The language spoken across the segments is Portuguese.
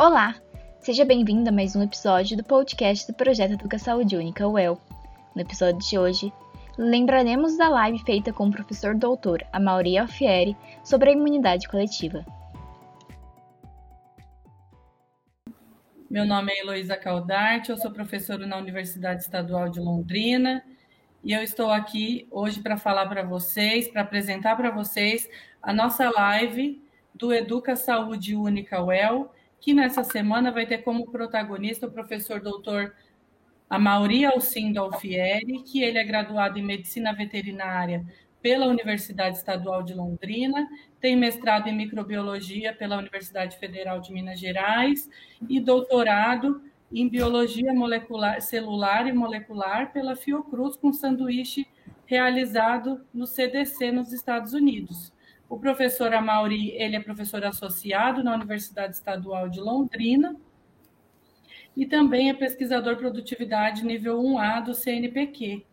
Olá! Seja bem-vindo a mais um episódio do podcast do Projeto Educa Saúde Única, UEL. No episódio de hoje, lembraremos da live feita com o professor doutor Amaury Alfieri sobre a imunidade coletiva. Meu nome é Heloísa Caldarte, eu sou professora na Universidade Estadual de Londrina e eu estou aqui hoje para falar para vocês, para apresentar para vocês a nossa live do Educa Saúde Única UEL, que nessa semana vai ter como protagonista o professor doutor Amauri Alcindo Alfieri, que ele é graduado em Medicina Veterinária pela Universidade Estadual de Londrina, tem mestrado em Microbiologia pela Universidade Federal de Minas Gerais e doutorado em Biologia molecular, Celular e Molecular pela Fiocruz, com sanduíche realizado no CDC nos Estados Unidos. O professor Amauri, ele é professor associado na Universidade Estadual de Londrina e também é pesquisador produtividade nível 1A do CNPq.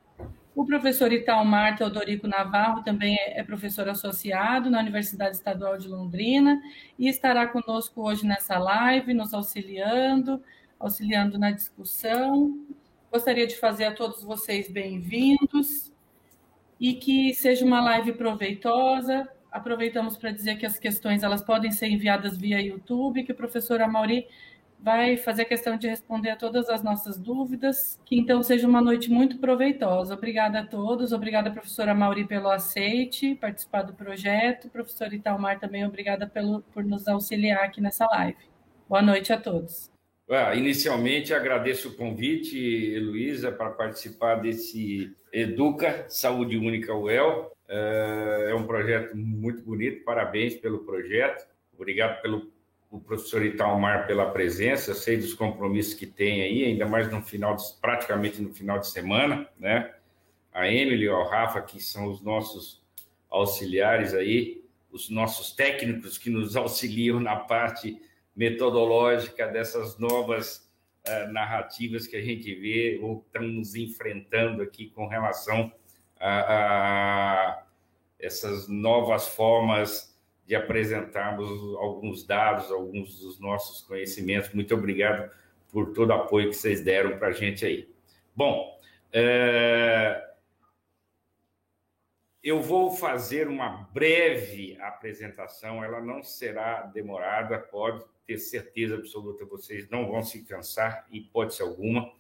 O professor Italmar Teodorico Navarro também é, é professor associado na Universidade Estadual de Londrina e estará conosco hoje nessa live, nos auxiliando, auxiliando na discussão. Gostaria de fazer a todos vocês bem-vindos e que seja uma live proveitosa, aproveitamos para dizer que as questões elas podem ser enviadas via YouTube, que o professor Amauri vai fazer questão de responder a todas as nossas dúvidas. Que então seja uma noite muito proveitosa. Obrigada a todos, obrigada professora Mauri pelo aceite, participar do projeto. Professor Italmar também obrigada pelo, por nos auxiliar aqui nessa live. Boa noite a todos. inicialmente agradeço o convite, Heloísa, para participar desse Educa Saúde Única UEL. É, é um projeto muito bonito, parabéns pelo projeto. Obrigado pelo o professor Italmar pela presença, sei dos compromissos que tem aí, ainda mais no final, de, praticamente no final de semana, né? A Emily o Rafa, que são os nossos auxiliares aí, os nossos técnicos que nos auxiliam na parte metodológica dessas novas uh, narrativas que a gente vê ou estamos enfrentando aqui com relação a, a essas novas formas de apresentarmos alguns dados, alguns dos nossos conhecimentos. Muito obrigado por todo o apoio que vocês deram para a gente aí. Bom, é... eu vou fazer uma breve apresentação, ela não será demorada, pode ter certeza absoluta, vocês não vão se cansar, hipótese alguma.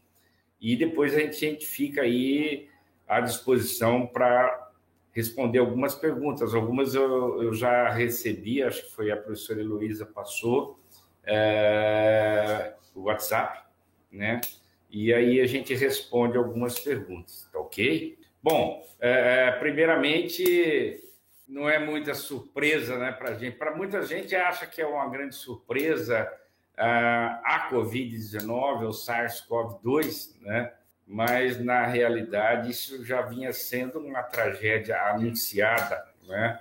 E depois a gente, a gente fica aí à disposição para responder algumas perguntas. Algumas eu, eu, já recebi, acho que foi a professora Heloísa passou, é, o WhatsApp, né? E aí a gente responde algumas perguntas, tá ok? Bom, é, primeiramente, não é muita surpresa né, para a gente. Para muita gente acha que é uma grande surpresa a Covid-19, o SARS-CoV-2, né? Mas na realidade isso já vinha sendo uma tragédia anunciada, né?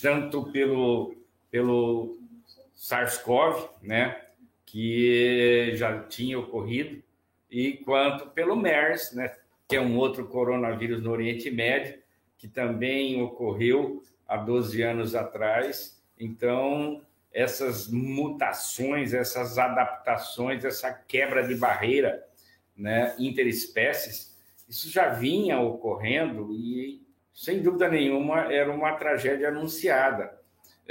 tanto pelo, pelo SARS-CoV, né? que já tinha ocorrido, e quanto pelo MERS, né? que é um outro coronavírus no Oriente Médio, que também ocorreu há 12 anos atrás. Então, essas mutações, essas adaptações, essa quebra de barreira né, interespécies, isso já vinha ocorrendo e, sem dúvida nenhuma, era uma tragédia anunciada.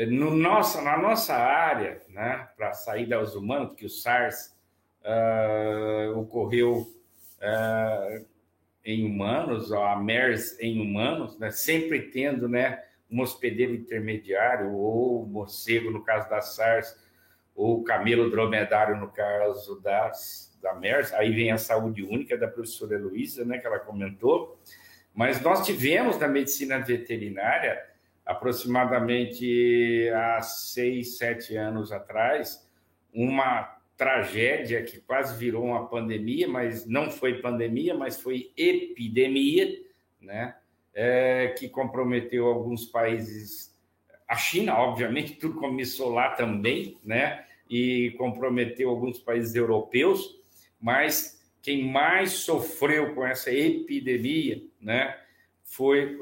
No nossa, na nossa área, né, para sair dos humanos, porque o SARS uh, ocorreu uh, em humanos, a MERS em humanos, né, sempre tendo né, um hospedeiro intermediário, ou morcego, no caso da SARS, ou camelo dromedário, no caso das da MERS, aí vem a saúde única da professora Heloísa, né, que ela comentou, mas nós tivemos na medicina veterinária, aproximadamente há seis, sete anos atrás, uma tragédia que quase virou uma pandemia, mas não foi pandemia, mas foi epidemia, né? É, que comprometeu alguns países, a China, obviamente, tudo começou lá também, né? E comprometeu alguns países europeus mas quem mais sofreu com essa epidemia, né, foi,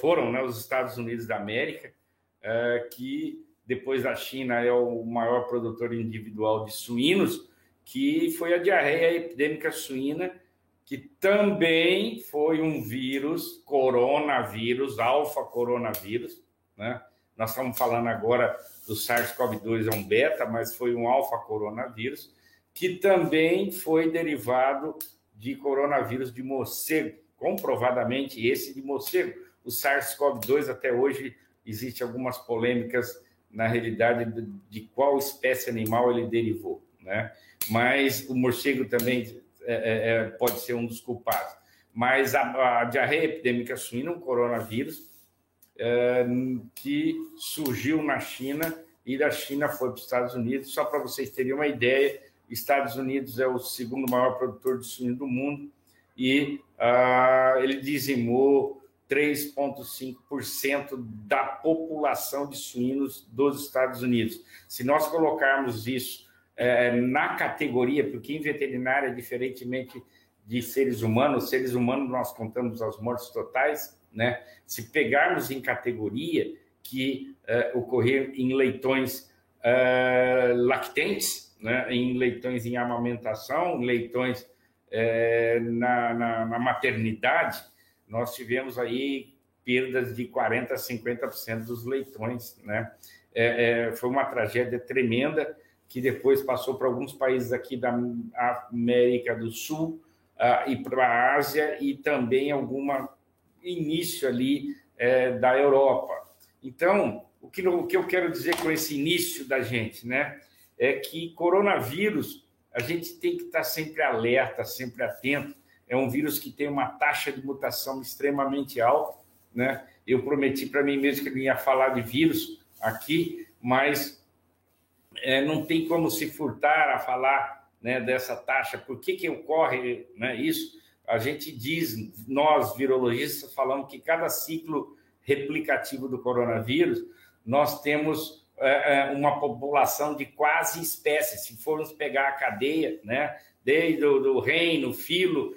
foram né, os Estados Unidos da América, que depois da China, é o maior produtor individual de suínos, que foi a diarreia epidêmica suína, que também foi um vírus, coronavírus, alfa-coronavírus, né? Nós estamos falando agora do SARS-CoV-2, é um beta, mas foi um alfa-coronavírus, que também foi derivado de coronavírus de morcego, comprovadamente esse de morcego. O SARS-CoV-2 até hoje existe algumas polêmicas na realidade de qual espécie animal ele derivou, né? Mas o morcego também é, é, é, pode ser um dos culpados. Mas a, a diarreia epidêmica suína, um coronavírus, é, que surgiu na China e da China foi para os Estados Unidos. Só para vocês terem uma ideia, Estados Unidos é o segundo maior produtor de suíno do mundo e ah, ele dizimou 3,5% da população de suínos dos Estados Unidos. Se nós colocarmos isso é, na categoria, porque em veterinária, diferentemente de seres humanos, seres humanos nós contamos as mortes totais, né? Se pegarmos em categoria que é, ocorrer em leitões é, lactentes, né? em leitões em amamentação, leitões é, na, na, na, maternidade, nós tivemos aí perdas de 40% a 50% dos leitões, né? É, é, foi uma tragédia tremenda que depois passou para alguns países aqui da América do Sul uh, e para a Ásia e também algum início ali é, da Europa. Então, o que, o que eu quero dizer com esse início da gente, né, é que coronavírus a gente tem que estar sempre alerta, sempre atento. É um vírus que tem uma taxa de mutação extremamente alta, né? Eu prometi para mim mesmo que eu ia falar de vírus aqui, mas é, não tem como se furtar a falar né, dessa taxa. Por que, que ocorre né, isso? A gente diz, nós virologistas, falamos que cada ciclo replicativo do coronavírus, nós temos uma população de quase espécies. Se formos pegar a cadeia, né, desde o reino, filo,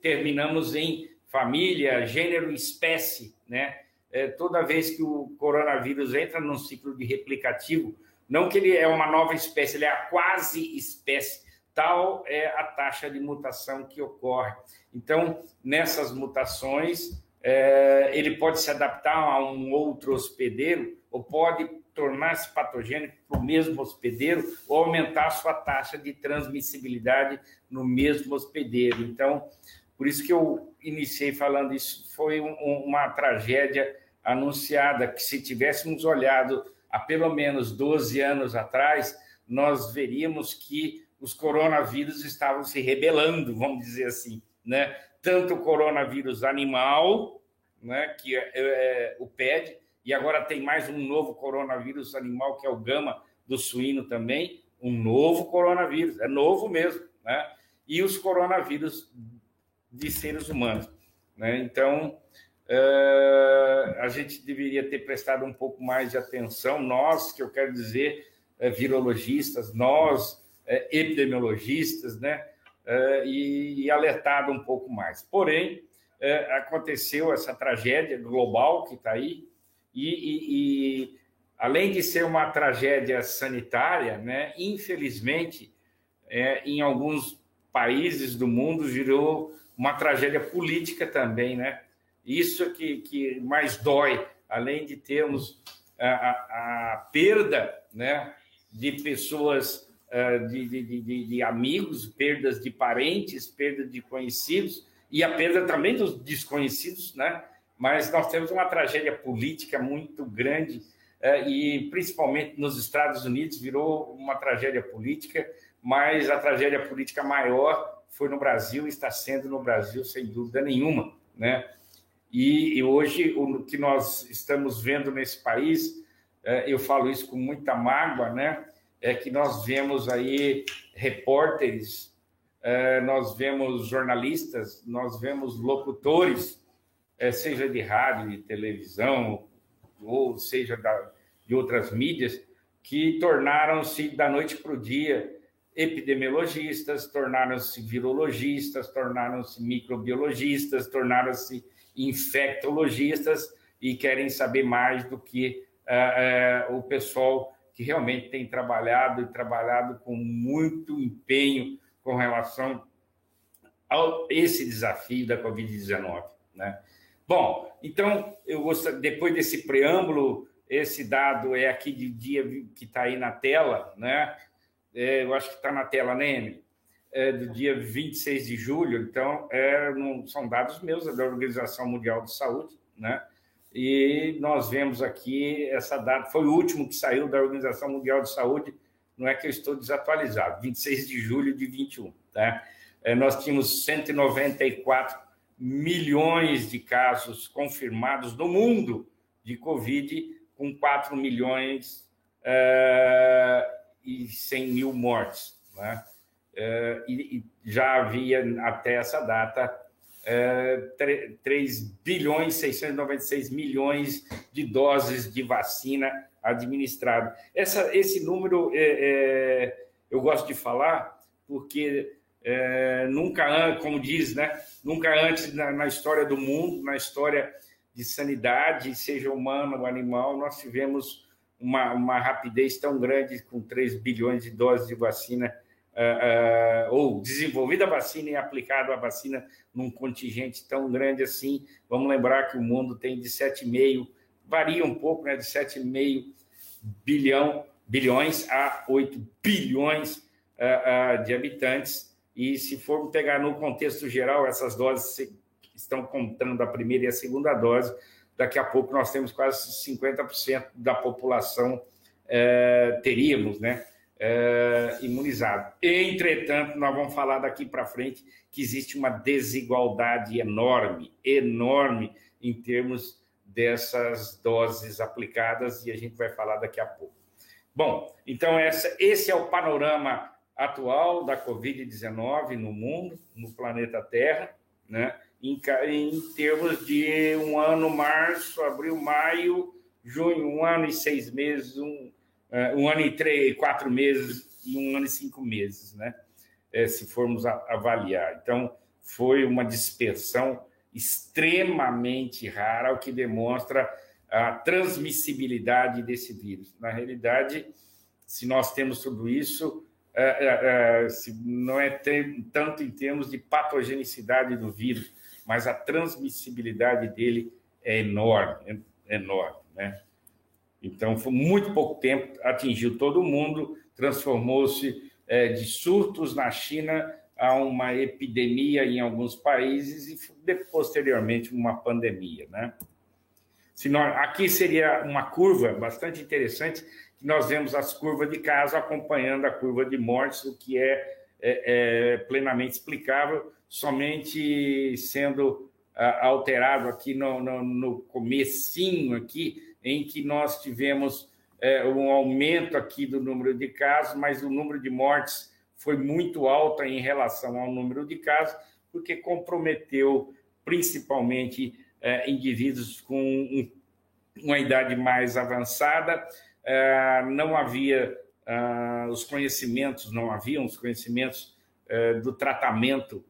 terminamos em família, gênero, espécie, né? É, toda vez que o coronavírus entra num ciclo de replicativo, não que ele é uma nova espécie, ele é a quase espécie. Tal é a taxa de mutação que ocorre. Então, nessas mutações, é, ele pode se adaptar a um outro hospedeiro ou pode tornar-se patogênico para o mesmo hospedeiro ou aumentar a sua taxa de transmissibilidade no mesmo hospedeiro. Então, por isso que eu iniciei falando isso, foi um, uma tragédia anunciada, que se tivéssemos olhado há pelo menos 12 anos atrás, nós veríamos que os coronavírus estavam se rebelando, vamos dizer assim, né? Tanto o coronavírus animal, né, que é, é, o PED, e agora tem mais um novo coronavírus animal, que é o gama do suíno também, um novo coronavírus, é novo mesmo, né? E os coronavírus de seres humanos, né? Então, Uh, a gente deveria ter prestado um pouco mais de atenção, nós, que eu quero dizer, é, virologistas, nós, é, epidemiologistas, né, e, e, alertado um pouco mais. Porém, aconteceu essa tragédia global que está aí, e, e, e, além de ser uma tragédia sanitária, né, infelizmente, é, em alguns países do mundo virou uma tragédia política também, né? Isso que, que mais dói, além de termos a, a, a perda né, de pessoas, uh, de, de, de, de, amigos, perdas de parentes, perda de conhecidos, e a perda também dos desconhecidos, né? Mas nós temos uma tragédia política muito grande, uh, e principalmente nos Estados Unidos virou uma tragédia política, mas a tragédia política maior foi no Brasil, está sendo no Brasil, sem dúvida nenhuma. Né? E, e hoje o que nós estamos vendo nesse país, é, eu falo isso com muita mágoa, né? É que nós vemos aí repórteres, é, nós vemos jornalistas, nós vemos locutores, seja de rádio, de televisão, ou seja da, de outras mídias, que tornaram-se da noite para o dia epidemiologistas, tornaram-se virologistas, tornaram-se microbiologistas, tornaram-se infectologistas e querem saber mais do que é, o pessoal que realmente tem trabalhado e trabalhado com muito empenho com relação a esse desafio da Covid-19. Né? Bom, então, eu gosto, depois desse preâmbulo, esse dado é aqui de dia que está aí na tela, né? É, eu acho que está na tela, né, Emily? É do dia 26 de julho, então é, não, são dados meus, é da Organização Mundial de Saúde, né? E nós vemos aqui essa data, foi o último que saiu da Organização Mundial de Saúde, não é que eu estou desatualizado, 26 de julho de 21, tá? É, nós tínhamos 194 milhões de casos confirmados no mundo de Covid, com 4 milhões uh, e 100 mil mortes. Né? Uh, e, e, já havia, até essa data, uh, 3 bilhões 696 milhões de doses de vacina administradas. Esse número é, é, eu gosto de falar porque é, nunca, como diz, né, nunca antes na, na história do mundo, na história de sanidade, seja humana ou animal, nós tivemos uma, uma rapidez tão grande, com 3 bilhões de doses de vacina, uh, uh, ou desenvolvida a vacina e aplicada a vacina num contingente tão grande assim. Vamos lembrar que o mundo tem de 7,5, varia um pouco, né, de 7,5 bilhão, bilhões a 8 bilhões uh, de habitantes. E se for pegar no contexto geral, essas doses estão contando a primeira e a segunda dose. Daqui a pouco nós temos quase 50% da população é, teríamos, né? É, imunizado. Entretanto, nós vamos falar daqui para frente que existe uma desigualdade enorme, enorme em termos dessas doses aplicadas e a gente vai falar daqui a pouco. Bom, então essa, esse é o panorama atual da Covid-19 no mundo, no planeta Terra, né? em, em termos de um ano, março, abril, maio, junho, um ano e seis meses, um, uh, um ano e três, quatro meses e um ano e cinco meses, né? É, se formos avaliar. Então, foi uma dispersão extremamente rara, o que demonstra a transmissibilidade desse vírus. Na realidade, se nós temos tudo isso, é, é, é, não é tanto em termos de patogenicidade do vírus, mas a transmissibilidade dele é enorme, é enorme, né? Então, foi muito pouco tempo, atingiu todo mundo, transformou-se é, de surtos na China a uma epidemia em alguns países e posteriormente uma pandemia, né? Se nós, aqui seria uma curva bastante interessante, nós vemos as curvas de casos acompanhando a curva de mortes, o que é, é, é plenamente explicável, somente sendo uh, alterado aqui no, no, no comecinho aqui, em que nós tivemos uh, um aumento aqui do número de casos, mas o número de mortes foi muito alto em relação ao número de casos, porque comprometeu principalmente uh, indivíduos com um, uma idade mais avançada, não havia os conhecimentos, não haviam os conhecimentos do tratamento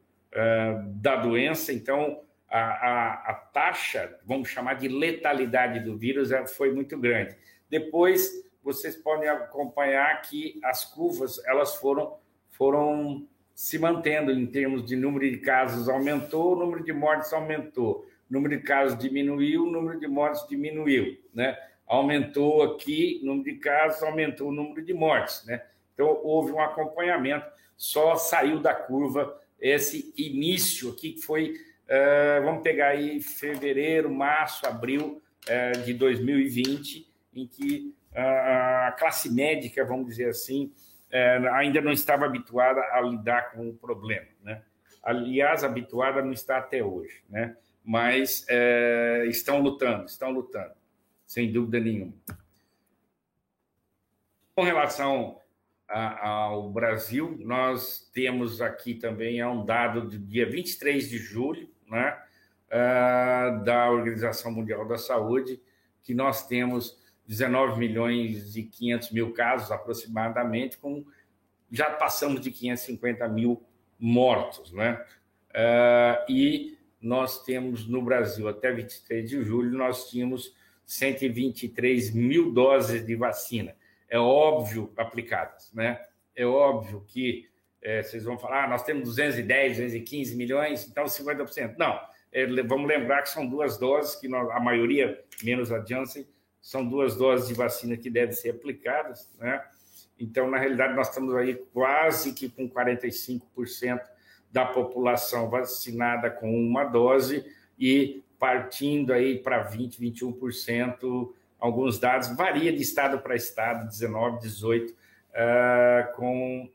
da doença, então a, a, a, taxa, vamos chamar de letalidade do vírus, é, foi muito grande. Depois, vocês podem acompanhar que as curvas elas foram, foram se mantendo em termos de número de casos aumentou, o número de mortes aumentou, o número de casos diminuiu, o número de mortes diminuiu, né? Aumentou aqui o número de casos, aumentou o número de mortes, né? Então houve um acompanhamento, só saiu da curva esse início aqui, que foi, uh, vamos pegar aí fevereiro, março, abril uh, de 2020, em que a classe médica, vamos dizer assim, ainda não estava habituada a lidar com o problema, né? Aliás, habituada não está até hoje, né? Mas estão lutando, estão lutando, sem dúvida nenhuma. Com relação ao Brasil. Nós temos aqui também um dado do dia 23 de julho, né, da Organização Mundial da Saúde, que nós temos 19 milhões e 500 mil casos aproximadamente, com já passamos de 550 mil mortos, né? e nós temos no Brasil, até 23 de julho, nós tínhamos 123 mil doses de vacina. É óbvio aplicadas, né? É óbvio que é, vocês vão falar, ah, nós temos 210, 215 milhões, então 50%. Não, é, vamos lembrar que são duas doses, que nós, a maioria, menos a Janssen, são duas doses de vacina que devem ser aplicadas, né? Então, na realidade, nós estamos aí quase que com 45% da população vacinada com uma dose e partindo aí para 20, 21%, alguns dados, varia de estado para estado, 19, 18, uh, com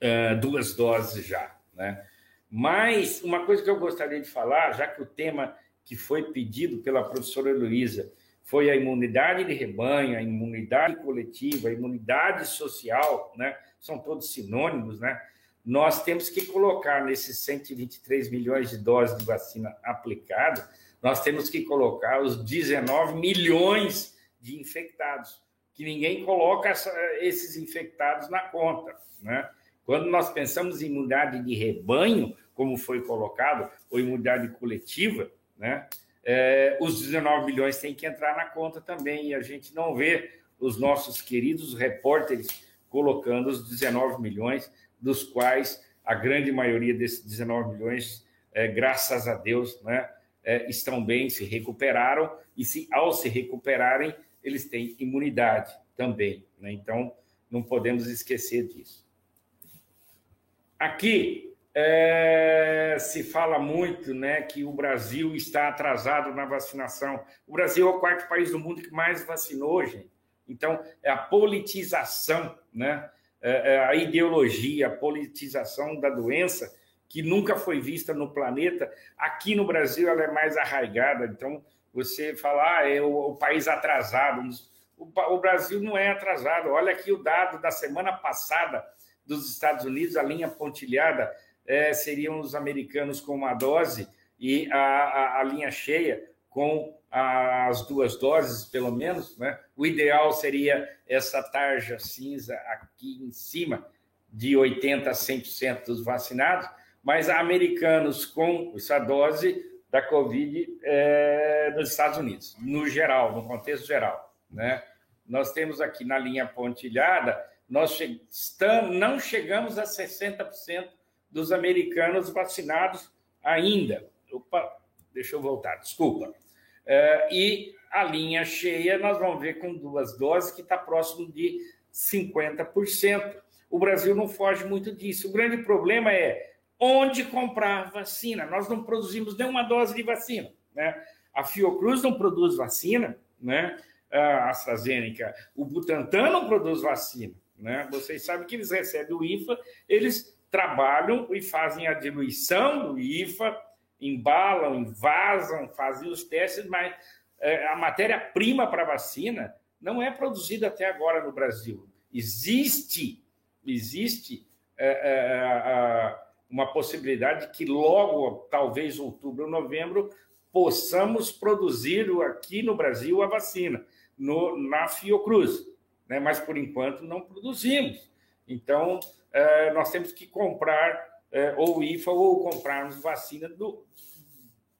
uh, duas doses já, né? Mas uma coisa que eu gostaria de falar, já que o tema que foi pedido pela professora Luísa foi a imunidade de rebanho, a imunidade coletiva, a imunidade social, né? São todos sinônimos, né? Nós temos que colocar nesses 123 milhões de doses de vacina aplicada, nós temos que colocar os 19 milhões de infectados, que ninguém coloca esses infectados na conta, né? Quando nós pensamos em imunidade de rebanho, como foi colocado, ou imunidade coletiva, né? é, os 19 milhões têm que entrar na conta também, e a gente não vê os nossos queridos repórteres colocando os 19 milhões, dos quais a grande maioria desses 19 milhões, é, graças a Deus, né, é, estão bem, se recuperaram, e se ao se recuperarem, eles têm imunidade também. Né? Então, não podemos esquecer disso. Aqui, é, se fala muito né, que o Brasil está atrasado na vacinação. O Brasil é o quarto país do mundo que mais vacinou, gente. Então, é a politização, né, a ideologia, a politização da doença, que nunca foi vista no planeta. Aqui no Brasil, ela é mais arraigada. Então, você fala, ah, é o, o país atrasado. O, o Brasil não é atrasado. Olha aqui o dado da semana passada dos Estados Unidos, a linha pontilhada é, seriam os americanos com uma dose e a, a, a linha cheia com as duas doses, pelo menos. Né? O ideal seria essa tarja cinza aqui em cima, de 80% a 100% dos vacinados, mas americanos com essa dose da Covid é, nos Estados Unidos, no geral, no contexto geral. Né? Nós temos aqui na linha pontilhada, nós che estamos, não chegamos a 60% dos americanos vacinados ainda. Opa, deixa eu voltar, desculpa. É, e a linha cheia, nós vamos ver com duas doses, que está próximo de 50%. O Brasil não foge muito disso. O grande problema é onde comprar vacina. Nós não produzimos nenhuma dose de vacina. Né? A Fiocruz não produz vacina, né? a AstraZeneca, o Butantan não produz vacina. Né? Vocês sabem que eles recebem o IFA, eles trabalham e fazem a diluição do IFA, embalam, invasam, fazem os testes, mas é, a matéria-prima para vacina não é produzida até agora no Brasil. Existe, existe é, é, uma possibilidade que logo, talvez outubro ou novembro, possamos produzir aqui no Brasil a vacina, no, na Fiocruz. Né? Mas, por enquanto, não produzimos. Então, nós temos que comprar é, ou IFA ou comprarmos vacina do,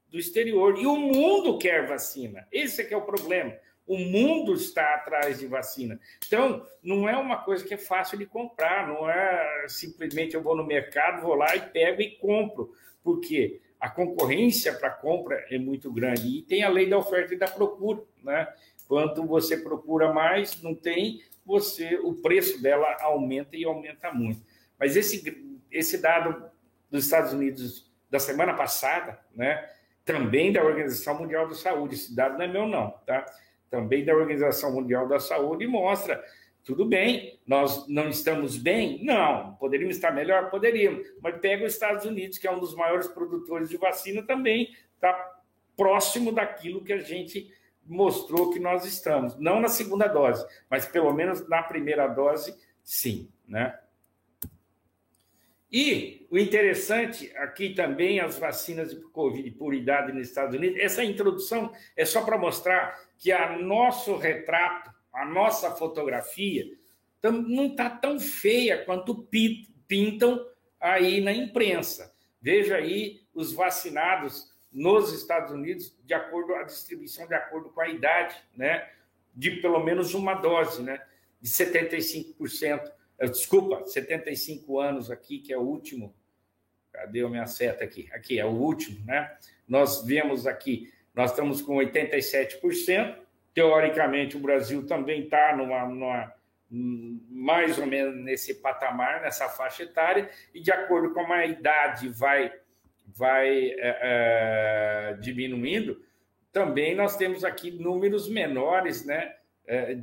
do exterior. E o mundo quer vacina. Esse é que é o problema. O mundo está atrás de vacina. Então, não é uma coisa que é fácil de comprar, não é simplesmente eu vou no mercado, vou lá e pego e compro. Por quê? A concorrência para compra é muito grande e tem a lei da oferta e da procura, né? Quanto você procura mais, não tem, você o preço dela aumenta e aumenta muito. Mas esse, esse dado dos Estados Unidos da semana passada, né, também da Organização Mundial da Saúde, esse dado não é meu não, tá? Também da Organização Mundial da Saúde mostra, tudo bem, nós não estamos bem? Não, poderíamos estar melhor? Poderíamos, mas pega os Estados Unidos, que é um dos maiores produtores de vacina, também está próximo daquilo que a gente mostrou que nós estamos. Não na segunda dose, mas pelo menos na primeira dose, sim. Né? E o interessante aqui também, as vacinas de Covid por idade nos Estados Unidos, essa introdução é só para mostrar que a nosso retrato, a nossa fotografia, não está tão feia quanto pintam aí na imprensa. Veja aí os vacinados nos Estados Unidos de acordo a distribuição de acordo com a idade, né? De pelo menos uma dose, né? De 75%, eh, desculpa, 75 anos aqui, que é o último. Cadê a minha seta aqui? Aqui é o último, né? Nós vemos aqui, nós estamos com 87%. Teoricamente, o Brasil também está numa, numa mais ou menos nesse patamar, nessa faixa etária, e de acordo com a idade vai vai é, é, diminuindo, também nós temos aqui números menores né,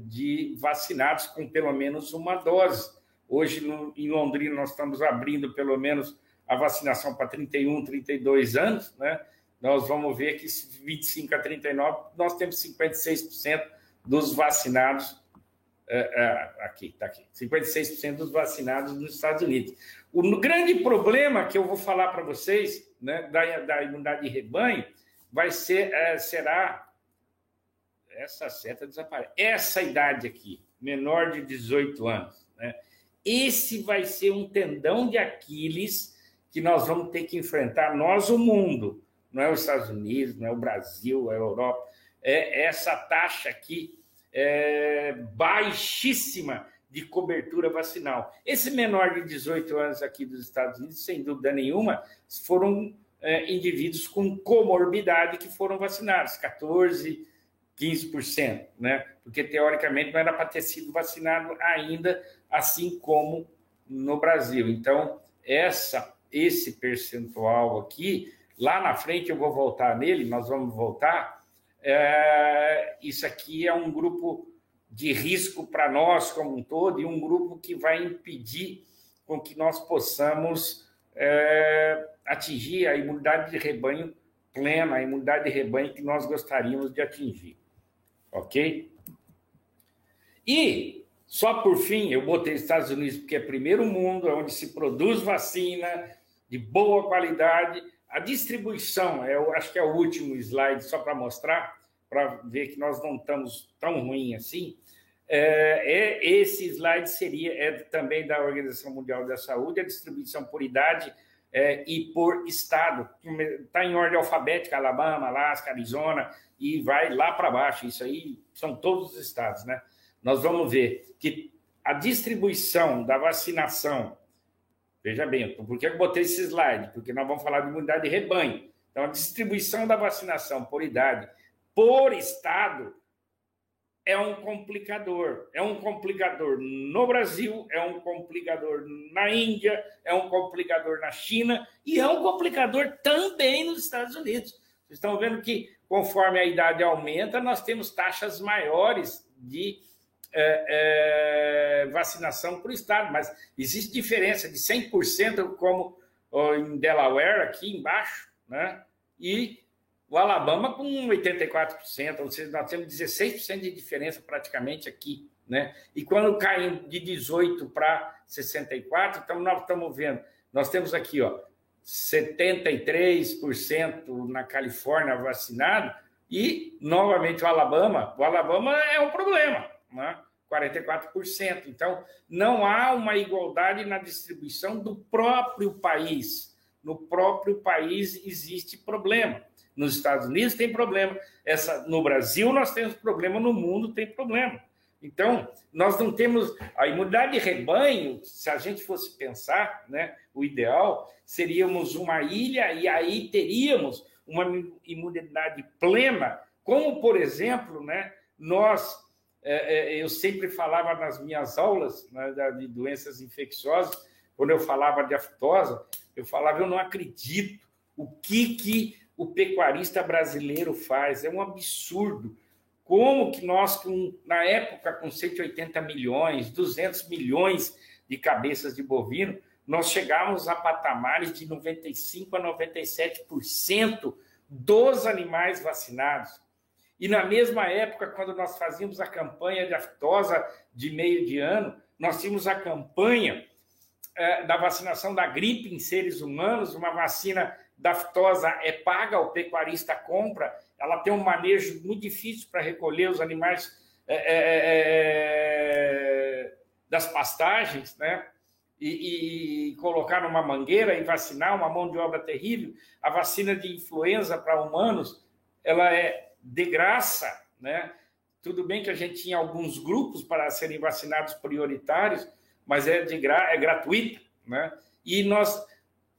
de vacinados com pelo menos uma dose. Hoje, no, em Londrina, nós estamos abrindo pelo menos a vacinação para 31, 32 anos, né? Nós vamos ver que 25 a 39, nós temos 56% dos vacinados é, é, aqui, está aqui, 56% dos vacinados nos Estados Unidos. O grande problema que eu vou falar para vocês, né, da, da imunidade de rebanho, vai ser, é, será essa seta desaparece. Essa idade aqui, menor de 18 anos, né? Esse vai ser um tendão de Aquiles que nós vamos ter que enfrentar, nós, o mundo. Não é os Estados Unidos, não é o Brasil, é a Europa. É essa taxa aqui é, baixíssima de cobertura vacinal. Esse menor de 18 anos aqui dos Estados Unidos, sem dúvida nenhuma, foram é, indivíduos com comorbidade que foram vacinados, 14, 15%, né? Porque teoricamente não era para ter sido vacinado ainda, assim como no Brasil. Então, essa, esse percentual aqui, lá na frente eu vou voltar nele, nós vamos voltar, é, isso aqui é um grupo de risco para nós como um todo e um grupo que vai impedir com que nós possamos é, atingir a imunidade de rebanho plena, a imunidade de rebanho que nós gostaríamos de atingir. Ok? E, só por fim, eu botei Estados Unidos porque é primeiro mundo, é onde se produz vacina de boa qualidade. A distribuição, eu acho que é o último slide, só para mostrar para ver que nós não estamos tão ruim assim, é, é, esse slide seria é também da Organização Mundial da Saúde, a distribuição por idade é, e por estado. Está em ordem alfabética, Alabama, Alaska, Arizona, e vai lá para baixo. Isso aí são todos os estados, né? Nós vamos ver que a distribuição da vacinação, veja bem, por que eu botei esse slide? Porque nós vamos falar de imunidade de rebanho. Então, a distribuição da vacinação por idade por Estado é um complicador. É um complicador no Brasil, é um complicador na Índia, é um complicador na China e é um complicador também nos Estados Unidos. Vocês estão vendo que, conforme a idade aumenta, nós temos taxas maiores de é, é, vacinação o Estado, mas existe diferença de 100%, como em Delaware, aqui embaixo, né? e o Alabama com 84%, ou seja, nós temos 16% de diferença praticamente aqui. Né? E quando cai de 18 para 64, então nós estamos vendo, nós temos aqui, ó, 73% na Califórnia vacinado e novamente o Alabama, o Alabama é um problema, né? 44%. Então, não há uma igualdade na distribuição do próprio país. No próprio país existe problema nos Estados Unidos tem problema, essa no Brasil nós temos problema, no mundo tem problema. Então, nós não temos a imunidade de rebanho, se a gente fosse pensar, né, o ideal seríamos uma ilha e aí teríamos uma imunidade plena, como por exemplo, né, nós eu sempre falava nas minhas aulas né, de doenças infecciosas, quando eu falava de aftosa, eu falava, eu não acredito o que, que o pecuarista brasileiro faz. É um absurdo. Como que nós, na época, com 180 milhões, 200 milhões de cabeças de bovino, nós chegamos a patamares de 95% a 97% dos animais vacinados. E na mesma época, quando nós fazíamos a campanha de aftosa de meio de ano, nós tínhamos a campanha é, da vacinação da gripe em seres humanos, uma vacina da aftosa é paga, o pecuarista compra, ela tem um manejo muito difícil para recolher os animais é, é das pastagens, né? e, e, colocar numa mangueira e vacinar, uma mão de obra terrível. A vacina de influenza para humanos, ela é de graça, né? Tudo bem que a gente tinha alguns grupos para serem vacinados prioritários, mas é de gra é gratuita, né? E nós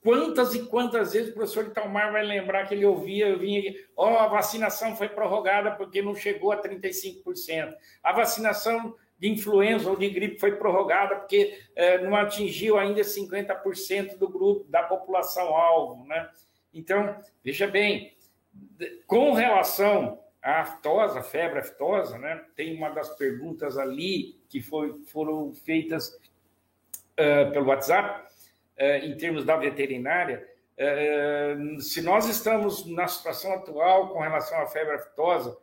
quantas e quantas vezes o professor Italmar vai lembrar que ele ouvia, eu vinha, ó, oh, a vacinação foi prorrogada porque não chegou a 35%. A vacinação de influenza ou de gripe foi prorrogada porque é, não atingiu ainda 50% do grupo da população alvo, né? Então, veja bem, com relação à aftosa, febre aftosa, né? Tem uma das perguntas ali que foi, foram feitas uh, pelo WhatsApp, uh, em termos da veterinária. Uh, se nós estamos na situação atual com relação à febre aftosa,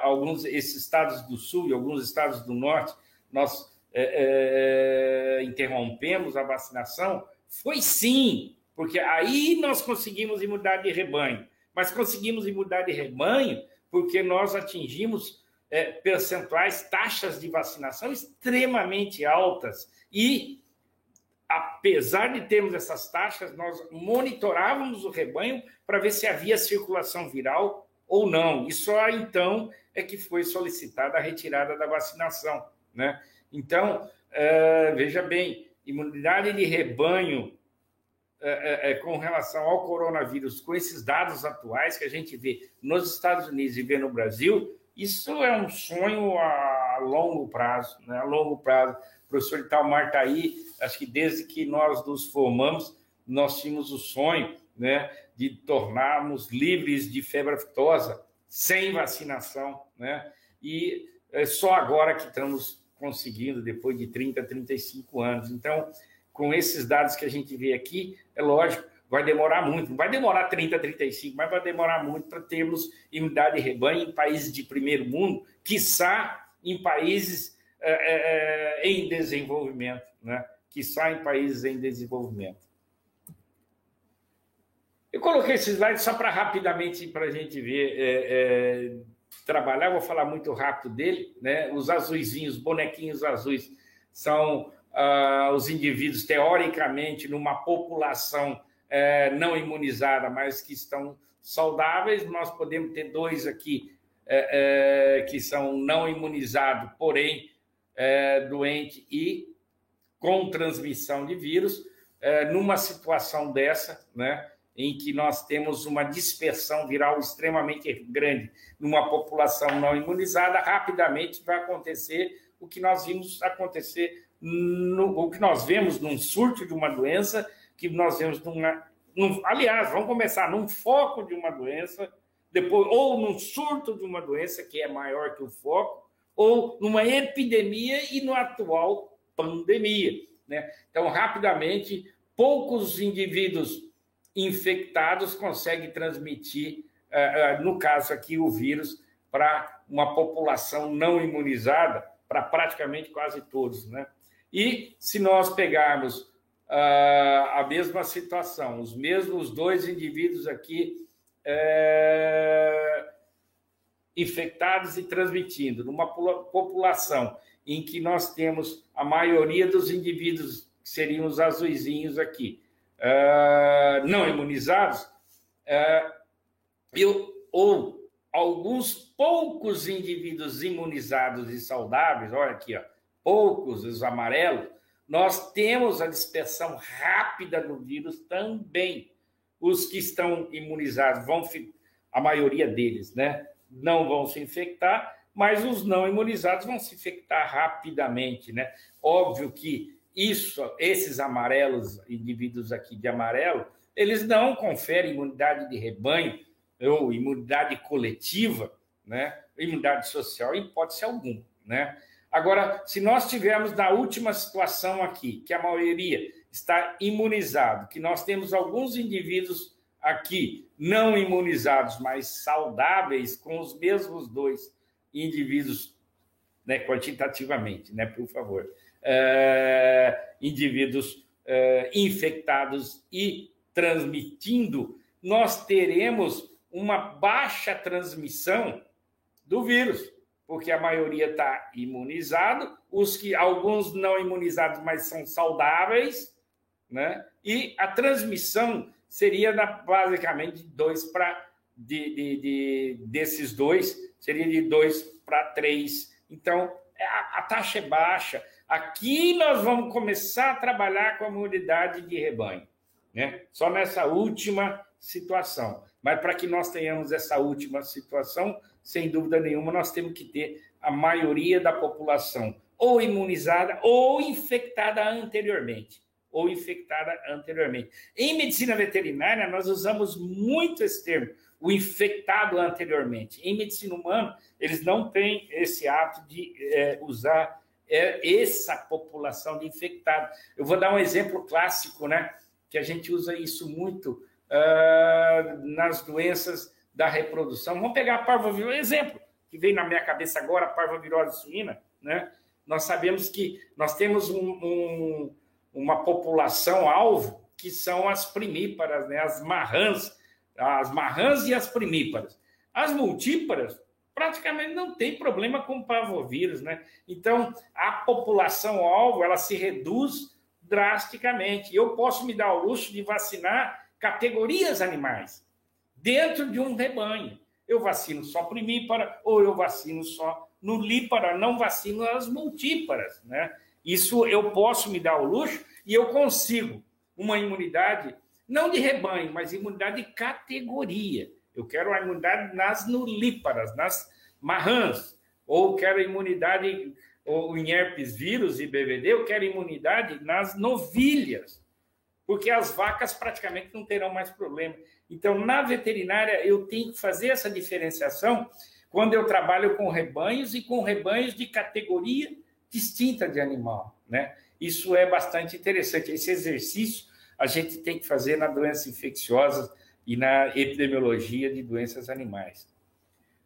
alguns esses estados do sul e alguns estados do norte, nós é, é, interrompemos a vacinação, foi sim, porque aí nós conseguimos imunidade de rebanho. Mas conseguimos imunidade de rebanho porque nós atingimos é, percentuais, taxas de vacinação extremamente altas. E, apesar de termos essas taxas, nós monitorávamos o rebanho para ver se havia circulação viral ou não. E só então é que foi solicitada a retirada da vacinação. Né? Então, é, veja bem, imunidade de rebanho é, é, com relação ao coronavírus, com esses dados atuais que a gente vê nos Estados Unidos e vê no Brasil, isso é um sonho a longo prazo, né? a longo prazo. O professor Italmar está aí, acho que desde que nós nos formamos, nós tínhamos o sonho né, de tornarmos livres de febre aftosa sem vacinação, né? E é só agora que estamos conseguindo, depois de 30, 35 anos. Então, com esses dados que a gente vê aqui, é lógico, vai demorar muito. Não vai demorar 30, 35, mas vai demorar muito para termos imunidade de rebanho em países de primeiro mundo, quiçá em países é, é, em desenvolvimento, né? Quiçá em países em desenvolvimento. Eu coloquei esse slide só para rapidamente para a gente ver é, trabalhar. Vou falar muito rápido dele, né? Os azuizinhos, bonequinhos azuis, são ah, os indivíduos teoricamente numa população é, não imunizada, mas que estão saudáveis. Nós podemos ter dois aqui é, é, que são não imunizados, porém doente e com transmissão de vírus. Numa situação dessa, né? em que nós temos uma dispersão viral extremamente grande numa população não imunizada, rapidamente vai acontecer o que nós vimos acontecer, no, o que nós vemos num surto de uma doença, que nós vemos numa. Num, aliás, vamos começar num foco de uma doença, depois, ou num surto de uma doença que é maior que o foco, ou numa epidemia e no atual pandemia. Né? Então, rapidamente, poucos indivíduos infectados consegue transmitir, eh, eh, no caso aqui, o vírus para uma população não imunizada, para praticamente quase todos. Né? E se nós pegarmos ah, a mesma situação, os mesmos dois indivíduos aqui é, infectados e transmitindo, numa população em que nós temos a maioria dos indivíduos, que seriam os azuizinhos aqui, uh, não imunizados, uh, eu, ou alguns poucos indivíduos imunizados e saudáveis, olha aqui, ó, poucos, os amarelos, nós temos a dispersão rápida do vírus também. Os que estão imunizados vão, a maioria deles, né, não vão se infectar, mas os não imunizados vão se infectar rapidamente, né? Óbvio que isso, esses amarelos, indivíduos aqui de amarelo, eles não conferem imunidade de rebanho ou imunidade coletiva, né? imunidade social, em hipótese alguma. Né? Agora, se nós tivermos na última situação aqui, que a maioria está imunizado, que nós temos alguns indivíduos aqui não imunizados, mas saudáveis, com os mesmos dois indivíduos, né, quantitativamente, né, por favor é, indivíduos é, infectados e transmitindo, nós teremos uma baixa transmissão do vírus, porque a maioria está imunizado, os que alguns não imunizados, mas são saudáveis, né? E a transmissão seria basicamente de dois para de, de, de, desses dois, seria de dois para três. Então, é, a, a, taxa é baixa. Aqui nós vamos começar a trabalhar com a imunidade de rebanho, né? Só nessa última situação. Mas para que nós tenhamos essa última situação, sem dúvida nenhuma, nós temos que ter a maioria da população ou imunizada ou infectada anteriormente. Ou infectada anteriormente. Em medicina veterinária, nós usamos muito esse termo, o infectado anteriormente. Em medicina humana, eles não têm esse ato de é, usar é, essa população de infectados. Eu vou dar um exemplo clássico, né? Que a gente usa isso muito uh, nas doenças da reprodução. Vamos pegar a parvovirose, exemplo que veio na minha cabeça agora, a parvovirose suína, né? Nós sabemos que nós temos um, um, uma população alvo que são as primíparas, né? As marrãs, as marrãs e as primíparas. As multíparas praticamente não tem problema com parvovírus, né? Então, a população alvo, ela se reduz drasticamente. Eu posso me dar o luxo de vacinar categorias animais dentro de um rebanho. Eu vacino só primípara ou eu vacino só no lípara, não vacino as multíparas, né? Isso eu posso me dar o luxo e eu consigo uma imunidade não de rebanho, mas imunidade de categoria. Eu quero a imunidade nas nulíparas, nas marrãs, ou quero imunidade ou em herpes vírus e BVD, eu quero imunidade nas novilhas, porque as vacas praticamente não terão mais problema. Então, na veterinária, eu tenho que fazer essa diferenciação quando eu trabalho com rebanhos e com rebanhos de categoria distinta de animal, né? Isso é bastante interessante. Esse exercício a gente tem que fazer na doença infecciosa e na epidemiologia de doenças animais.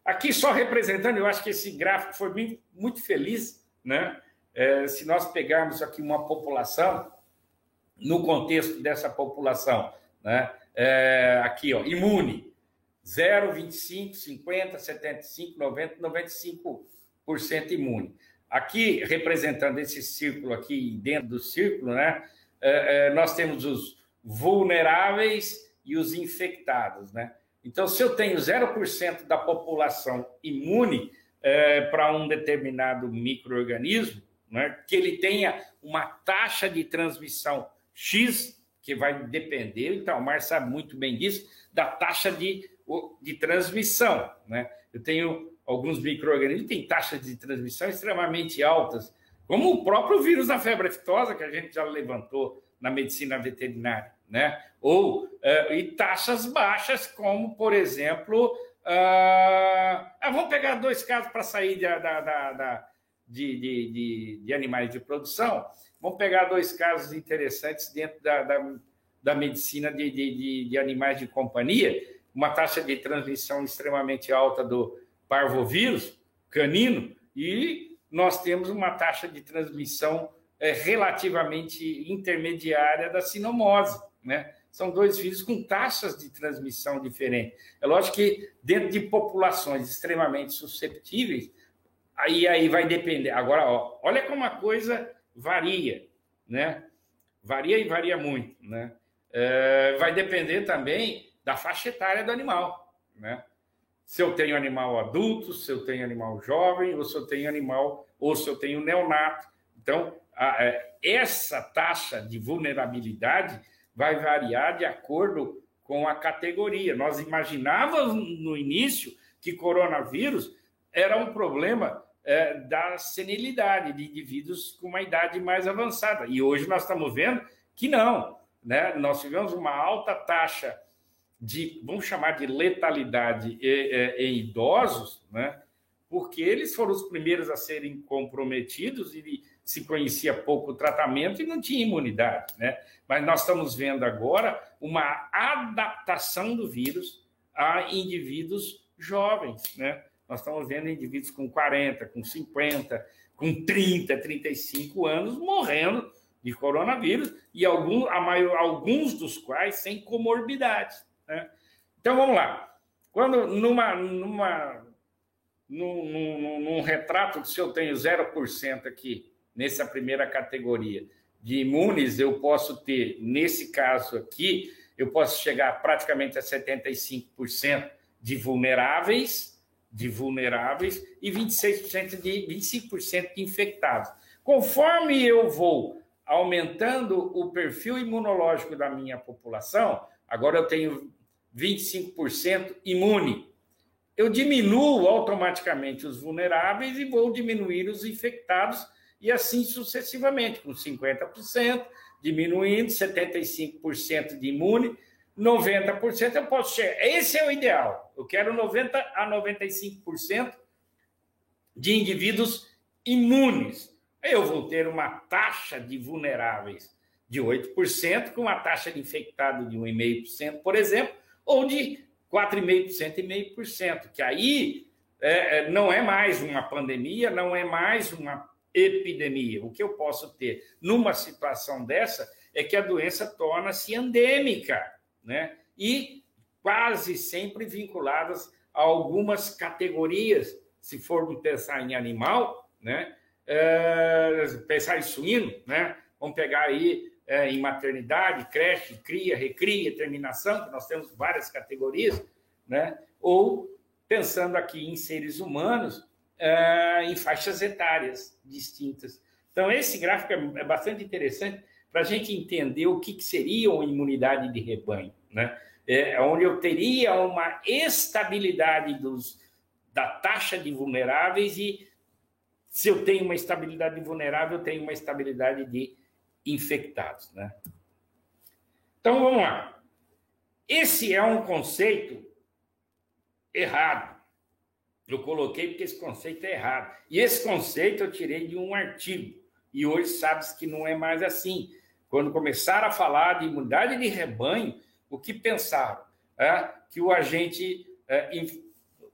Aqui, só representando, eu acho que esse gráfico foi muito feliz, né? É, se nós pegarmos aqui uma população, no contexto dessa população, né? É, aqui, ó, imune, 0, 25, 50, 75, 90, 95% imune. Aqui, representando esse círculo aqui, dentro do círculo, né? É, é, nós temos os vulneráveis e os infectados, né? Então, se eu tenho 0% da população imune é, para um determinado microorganismo, né, que ele tenha uma taxa de transmissão X, que vai depender, então, o Mar sabe muito bem disso, da taxa de, de transmissão. Né? Eu tenho alguns micro-organismos que têm taxas de transmissão extremamente altas, como o próprio vírus da febre aftosa, que a gente já levantou na medicina veterinária, né? Ou uh, e taxas baixas, como, por exemplo, uh, vamos pegar dois casos para sair da, da, da, da de, de, de, de, animais de produção. Vamos pegar dois casos interessantes dentro da, da, da medicina de, de, de animais de companhia, uma taxa de transmissão extremamente alta do parvovírus canino e nós temos uma taxa de transmissão é, relativamente intermediária da sinomose, né? São dois vírus com taxas de transmissão diferentes. É lógico que dentro de populações extremamente susceptíveis, aí, aí vai depender. Agora, ó, olha como a coisa varia, né? Varia e varia muito, né? É, vai depender também da faixa etária do animal, né? se eu tenho animal adulto, se eu tenho animal jovem, ou se eu tenho animal, ou se eu tenho neonato. Então, a, é, essa taxa de vulnerabilidade vai variar de acordo com a categoria. Nós imaginávamos no início que coronavírus era um problema é, da senilidade de indivíduos com uma idade mais avançada. E hoje nós estamos vendo que não. Né? Nós tivemos uma alta taxa de, vamos chamar de letalidade em, idosos, né? porque eles foram os primeiros a serem comprometidos e se conhecia pouco o tratamento e não tinha imunidade, né? Mas nós estamos vendo agora uma adaptação do vírus a indivíduos jovens, né? Nós estamos vendo indivíduos com 40, com 50, com 30, 35 anos morrendo de coronavírus e alguns, maior, alguns dos quais sem comorbidades. Né? Então vamos lá. Quando numa, numa, num, num, num retrato, se eu tenho 0% aqui, nessa primeira categoria, de imunes, eu posso ter, nesse caso aqui, eu posso chegar praticamente a 75% de vulneráveis, de vulneráveis e 26% de 25% de infectados. Conforme eu vou aumentando o perfil imunológico da minha população, agora eu tenho 25% imune. Eu diminuo automaticamente os vulneráveis e vou diminuir os infectados e assim sucessivamente, com 50%, diminuindo, 75% de imune, 90% eu posso chegar. Esse é o ideal. Eu quero 90% a 95% de indivíduos imunes. Eu vou ter uma taxa de vulneráveis de 8%, com uma taxa de infectado de 1,5%, por exemplo, ou de 4,5% e 0,5%, que aí é, é, não é mais uma pandemia, não é mais uma epidemia. O que eu posso ter numa situação dessa é que a doença torna-se endêmica né? E quase sempre vinculadas a algumas categorias, se formos pensar em animal, né? É, pensar em suíno, né? Vamos pegar aí é, em maternidade, creche, cria, recria, terminação, que nós temos várias categorias, né? Ou pensando aqui em seres humanos, é, em faixas etárias distintas. Então, esse gráfico é, é bastante interessante para a gente entender o que, que seria uma imunidade de rebanho, né? É, onde eu teria uma estabilidade dos, da taxa de vulneráveis e se eu tenho uma estabilidade vulnerável, eu tenho uma estabilidade de infectados, né? Então vamos lá. Esse é um conceito errado. Eu coloquei porque esse conceito é errado. E esse conceito eu tirei de um artigo. E hoje sabe-se que não é mais assim. Quando começaram a falar de imunidade de rebanho, o que pensaram? É, que o agente, é, in,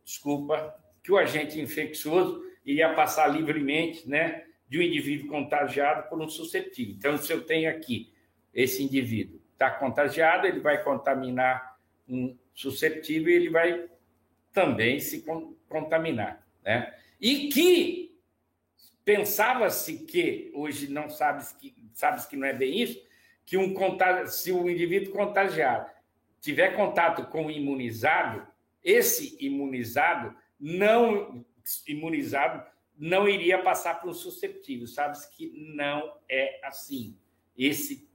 desculpa, que o agente infeccioso iria passar livremente, né, de um indivíduo contagiado por um suscetível. Então, se eu tenho aqui esse indivíduo está contagiado, ele vai contaminar um suscetível e ele vai também se contaminar, né? E que Pensava-se que, hoje não sabes que, sabes que não é bem isso, que um se o indivíduo contagiado tiver contato com o imunizado, esse imunizado não imunizado não iria passar para o susceptível. Sabes que não é assim. Esse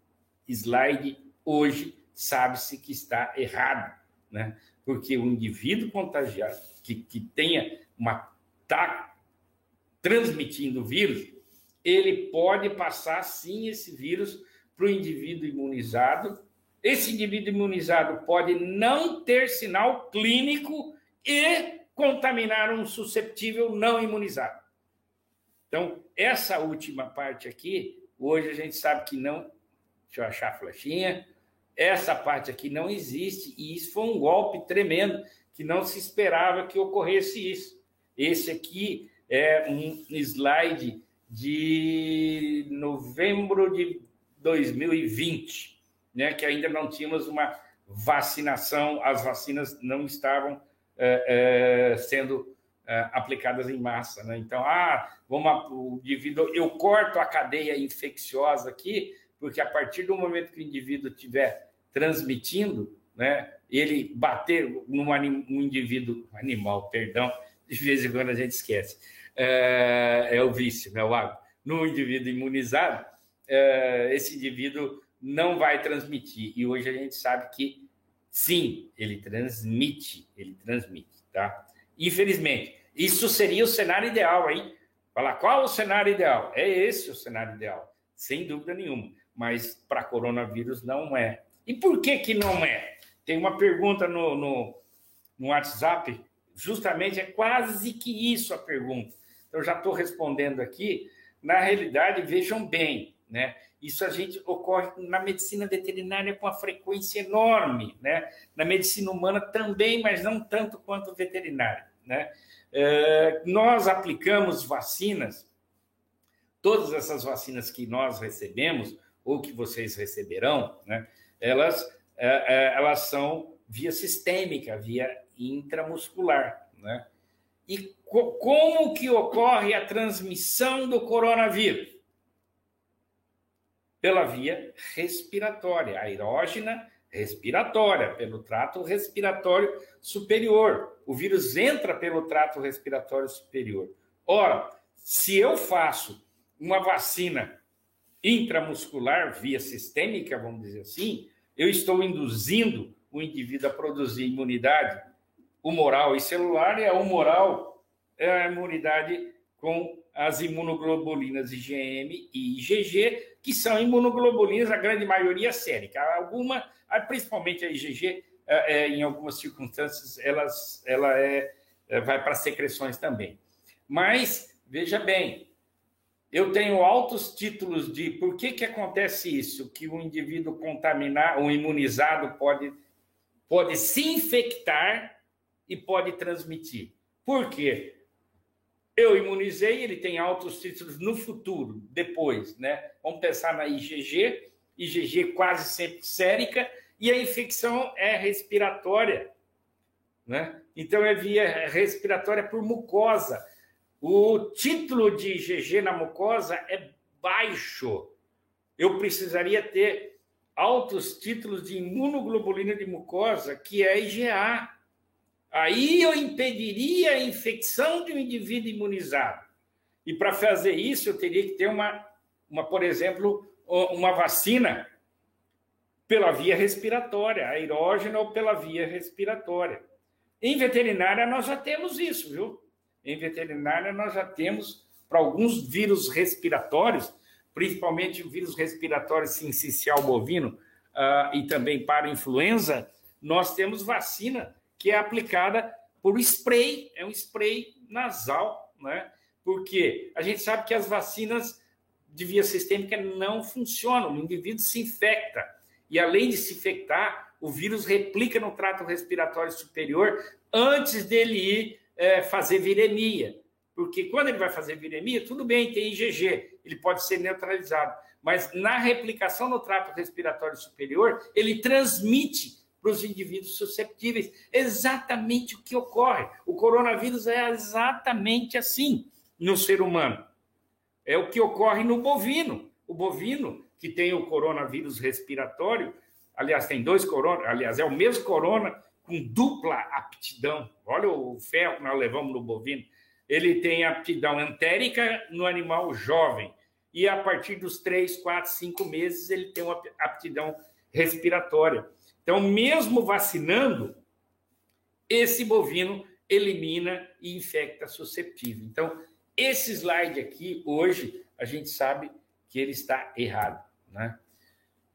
slide hoje sabe-se que está errado, né? Porque o indivíduo contagiado que, que tenha uma tá transmitindo o vírus, ele pode passar sim esse vírus para o indivíduo imunizado. Esse indivíduo imunizado pode não ter sinal clínico e contaminar um susceptível não imunizado. Então, essa última parte aqui, hoje a gente sabe que não. Deixa eu achar a flechinha. Essa parte aqui não existe, e isso foi um golpe tremendo, que não se esperava que ocorresse isso. Esse aqui é um slide de novembro de 2020, né, que ainda não tínhamos uma vacinação, as vacinas não estavam é, é, sendo é, aplicadas em massa. Né? Então, ah, vamos, devido, eu corto a cadeia infecciosa aqui, porque a partir do momento que o indivíduo estiver transmitindo, né, ele bater num anim, um indivíduo, animal, perdão, de vez em quando a gente esquece, é, é o vício, né, o hábito. No indivíduo imunizado, é, esse indivíduo não vai transmitir. E hoje a gente sabe que sim, ele transmite, ele transmite, tá? Infelizmente, isso seria o cenário ideal, hein? Falar qual o cenário ideal? É esse o cenário ideal, sem dúvida nenhuma. Mas para coronavírus não é. E por que que não é? Tem uma pergunta no, no, no WhatsApp, justamente é quase que isso a pergunta eu já estou respondendo aqui. Na realidade, vejam bem, né? Isso a gente ocorre na medicina veterinária com uma frequência enorme, né? Na medicina humana também, mas não tanto quanto veterinária, né? É, nós aplicamos vacinas, todas essas vacinas que nós recebemos ou que vocês receberão, né? Elas, é, elas são via sistêmica, via intramuscular, né? E co como que ocorre a transmissão do coronavírus? Pela via respiratória, aerógena respiratória, pelo trato respiratório superior. O vírus entra pelo trato respiratório superior. Ora, se eu faço uma vacina intramuscular via sistêmica, vamos dizer assim, eu estou induzindo o indivíduo a produzir imunidade humoral e celular, e a humoral é a imunidade com as imunoglobulinas IgM e IgG, que são imunoglobulinas, a grande maioria sérica. Alguma, principalmente a IgG, é, é, em algumas circunstâncias, elas, ela é, vai para secreções também. Mas, veja bem, eu tenho altos títulos de por que, que acontece isso, que o indivíduo contaminar, o imunizado pode, pode se infectar e pode transmitir. Por quê? Eu imunizei, ele tem altos títulos no futuro, depois, né? Vamos pensar na IgG, IgG quase sempre sérica, e a infecção é respiratória, né? Então é via respiratória por mucosa. O título de IgG na mucosa é baixo. Eu precisaria ter altos títulos de imunoglobulina de mucosa, que é IgA. Aí eu impediria a infecção de um indivíduo imunizado. E para fazer isso, eu teria que ter uma, uma, por exemplo, uma vacina pela via respiratória, aerógena ou pela via respiratória. Em veterinária, nós já temos isso, viu? Em veterinária, nós já temos, para alguns vírus respiratórios, principalmente o vírus respiratório sincicial bovino uh, e também para influenza, nós temos vacina que é aplicada por spray, é um spray nasal, né? Porque a gente sabe que as vacinas de via sistêmica não funcionam, o indivíduo se infecta. E além de se infectar, o vírus replica no trato respiratório superior antes dele ir é, fazer viremia. Porque quando ele vai fazer viremia, tudo bem, tem IgG, ele pode ser neutralizado. Mas na replicação no trato respiratório superior, ele transmite para os indivíduos susceptíveis. Exatamente o que ocorre. O coronavírus é exatamente assim no ser humano. É o que ocorre no bovino. O bovino, que tem o coronavírus respiratório, aliás, tem dois corona, aliás, é o mesmo corona com dupla aptidão. Olha o ferro que nós levamos no bovino. Ele tem aptidão entérica no animal jovem. E a partir dos 3, 4, 5 meses, ele tem uma aptidão respiratória. Então, mesmo vacinando, esse bovino elimina e infecta susceptível. Então, esse slide aqui, hoje, a gente sabe que ele está errado. Né?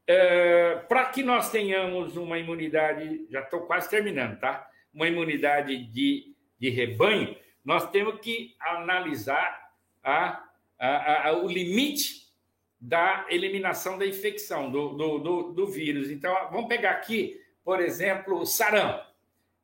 É, Para que nós tenhamos uma imunidade, já estou quase terminando, tá? Uma imunidade de, de rebanho, nós temos que analisar a, a, a, o limite da eliminação da infecção, do, do, do, do vírus. Então, vamos pegar aqui, por exemplo, o sarampo.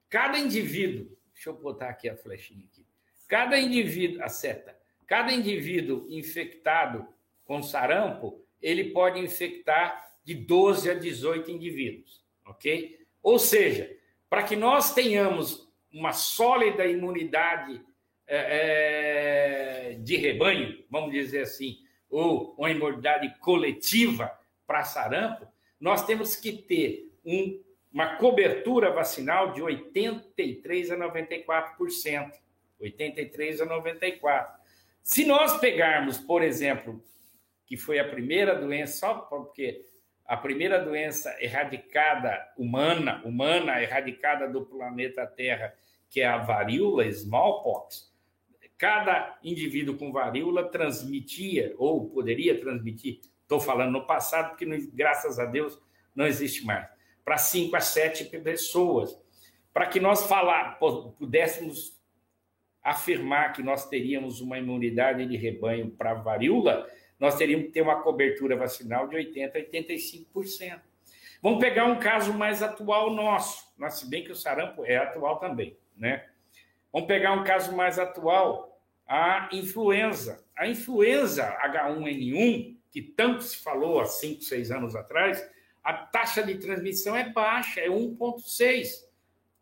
Cada indivíduo, deixa eu botar aqui a flechinha aqui. Cada indivíduo, a seta, cada indivíduo infectado com sarampo, ele pode infectar de 12 a 18 indivíduos, ok? Ou seja, para que nós tenhamos uma sólida imunidade é, é, de rebanho, vamos dizer assim, ou uma imunidade coletiva para sarampo, nós temos que ter um, uma cobertura vacinal de 83 a 94%. 83 a 94. Se nós pegarmos, por exemplo, que foi a primeira doença, só porque a primeira doença erradicada humana, humana erradicada do planeta Terra, que é a varíola, smallpox, cada indivíduo com varíola transmitia, ou poderia transmitir, estou falando no passado, porque graças a Deus não existe mais, para 5 a 7 pessoas. Para que nós falar, pudéssemos afirmar que nós teríamos uma imunidade de rebanho para varíola, nós teríamos que ter uma cobertura vacinal de 80% a 85%. Vamos pegar um caso mais atual nosso, se bem que o sarampo é atual também, né? Vamos pegar um caso mais atual, a influenza. A influenza H1N1, que tanto se falou há 5, 6 anos atrás, a taxa de transmissão é baixa, é 1,6.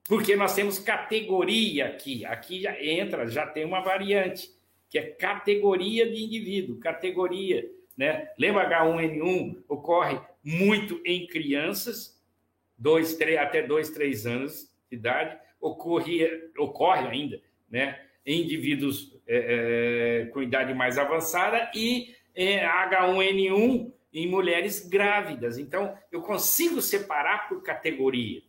Porque nós temos categoria aqui. Aqui já entra, já tem uma variante, que é categoria de indivíduo, categoria. né? Lembra H1N1 ocorre muito em crianças, dois, três, até 2, 3 anos de idade, ocorria, ocorre ainda, né? Em indivíduos é, é, com idade mais avançada e é, H1N1 em mulheres grávidas. Então, eu consigo separar por categoria.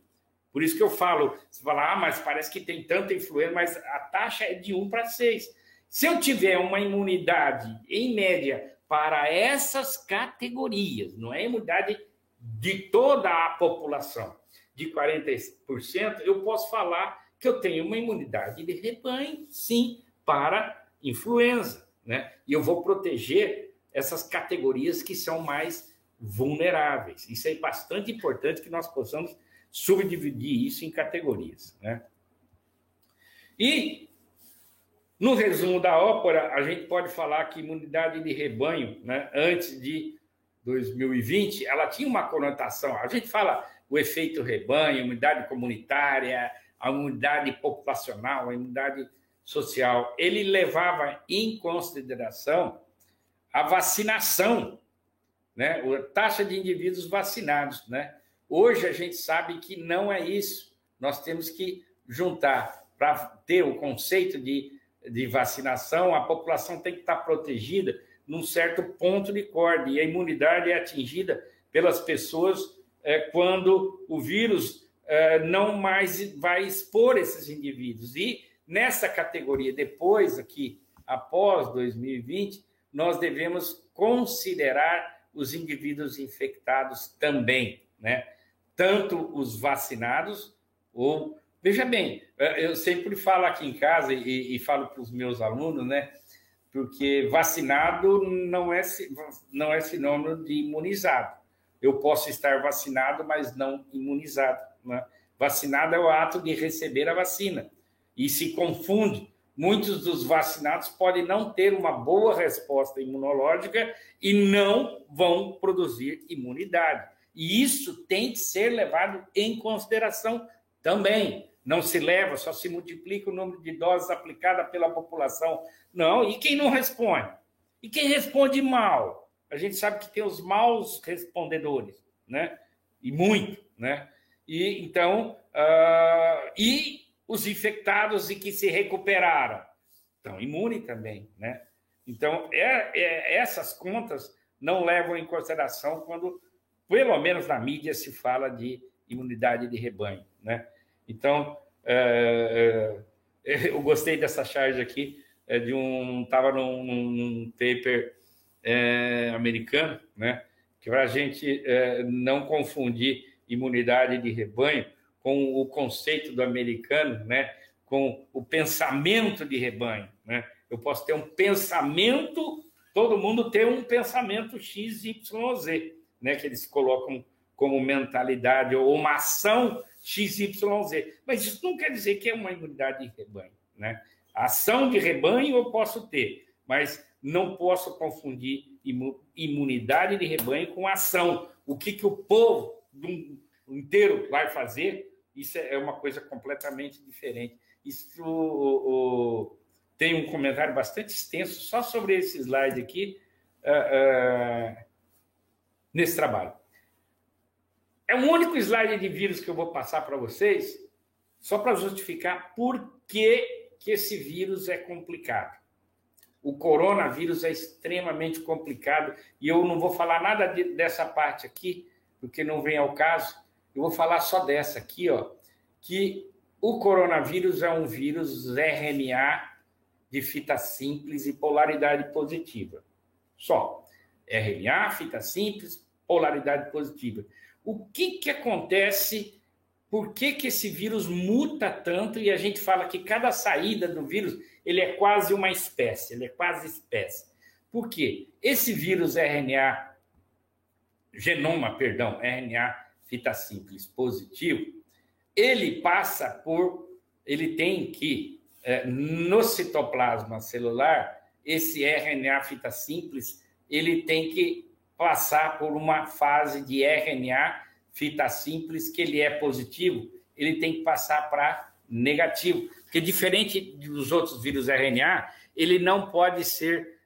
Por isso que eu falo, você fala, ah, mas parece que tem tanta influência, mas a taxa é de 1 para 6. Se eu tiver uma imunidade, em média, para essas categorias, não é imunidade de toda a população, de 40%, eu posso falar que eu tenho uma imunidade de rebanho, sim, para influenza, né? E eu vou proteger essas categorias que são mais vulneráveis. Isso é bastante importante que nós possamos subdividir isso em categorias, né? E no resumo da ópera, a gente pode falar que imunidade de rebanho, né, antes de 2020, ela tinha uma conotação. A gente fala o efeito rebanho, imunidade comunitária, a imunidade populacional, a imunidade social. Ele levava em consideração a vacinação, né, a taxa de indivíduos vacinados, né? Hoje a gente sabe que não é isso. Nós temos que juntar para ter o conceito de, de vacinação, a população tem que estar protegida num certo ponto de corda, e a imunidade é atingida pelas pessoas é, quando o vírus é, não mais vai expor esses indivíduos. E nessa categoria, depois aqui, após 2020, nós devemos considerar os indivíduos infectados também, né? tanto os vacinados ou. Veja bem, é, eu sempre falo aqui em casa e, e falo para os meus alunos, né? Porque vacinado não é, não é sinônimo de imunizado. Eu posso estar vacinado, mas não imunizado. Né? Vacinado é o ato de receber a vacina. E se confunde. Muitos dos vacinados podem não ter uma boa resposta imunológica e não vão produzir imunidade. E isso tem que ser levado em consideração também. Não se leva, só se multiplica o número de doses aplicadas pela população. Não, e quem não responde? E quem responde mal? A gente sabe que tem os maus respondedores, né? E muito, né? E então, uh, e os infectados e que se recuperaram estão imunes também, né? Então, é, é, essas contas não levam em consideração quando pelo menos na mídia se fala de imunidade de rebanho, né? Então, é, é, eu gostei dessa charge aqui, é, de um, estava num, num, paper é, americano, né? Que para a gente não confundir imunidade de rebanho com o conceito do americano, né? Com o pensamento de rebanho, né? Eu posso ter um pensamento, todo mundo tem um pensamento X, Y, Z né, que eles colocam como mentalidade ou uma ação XYZ. Mas isso não quer dizer que é uma imunidade de rebanho. Né? Ação de rebanho eu posso ter, mas não posso confundir imunidade de rebanho com ação. O que, que o povo inteiro vai fazer, isso é uma coisa completamente diferente. Isso o, o, tem um comentário bastante extenso só sobre esse slide aqui. Uh, uh, nesse trabalho. É o único slide de vírus que eu vou passar para vocês, só para justificar por que, que esse vírus é complicado. O coronavírus é extremamente complicado e eu não vou falar nada de, dessa parte aqui, porque não vem ao caso. Eu vou falar só dessa aqui, ó, que o coronavírus é um vírus RNA de fita simples e polaridade positiva. Só. RNA, fita simples, polaridade positiva. O que, que acontece? Por que, que esse vírus muta tanto? E a gente fala que cada saída do vírus ele é quase uma espécie, ele é quase espécie. Por quê? Esse vírus RNA, genoma, perdão, RNA fita simples positivo, ele passa por, ele tem que, é, no citoplasma celular, esse RNA fita simples ele tem que passar por uma fase de RNA, fita simples, que ele é positivo, ele tem que passar para negativo. Porque diferente dos outros vírus RNA, ele não pode ser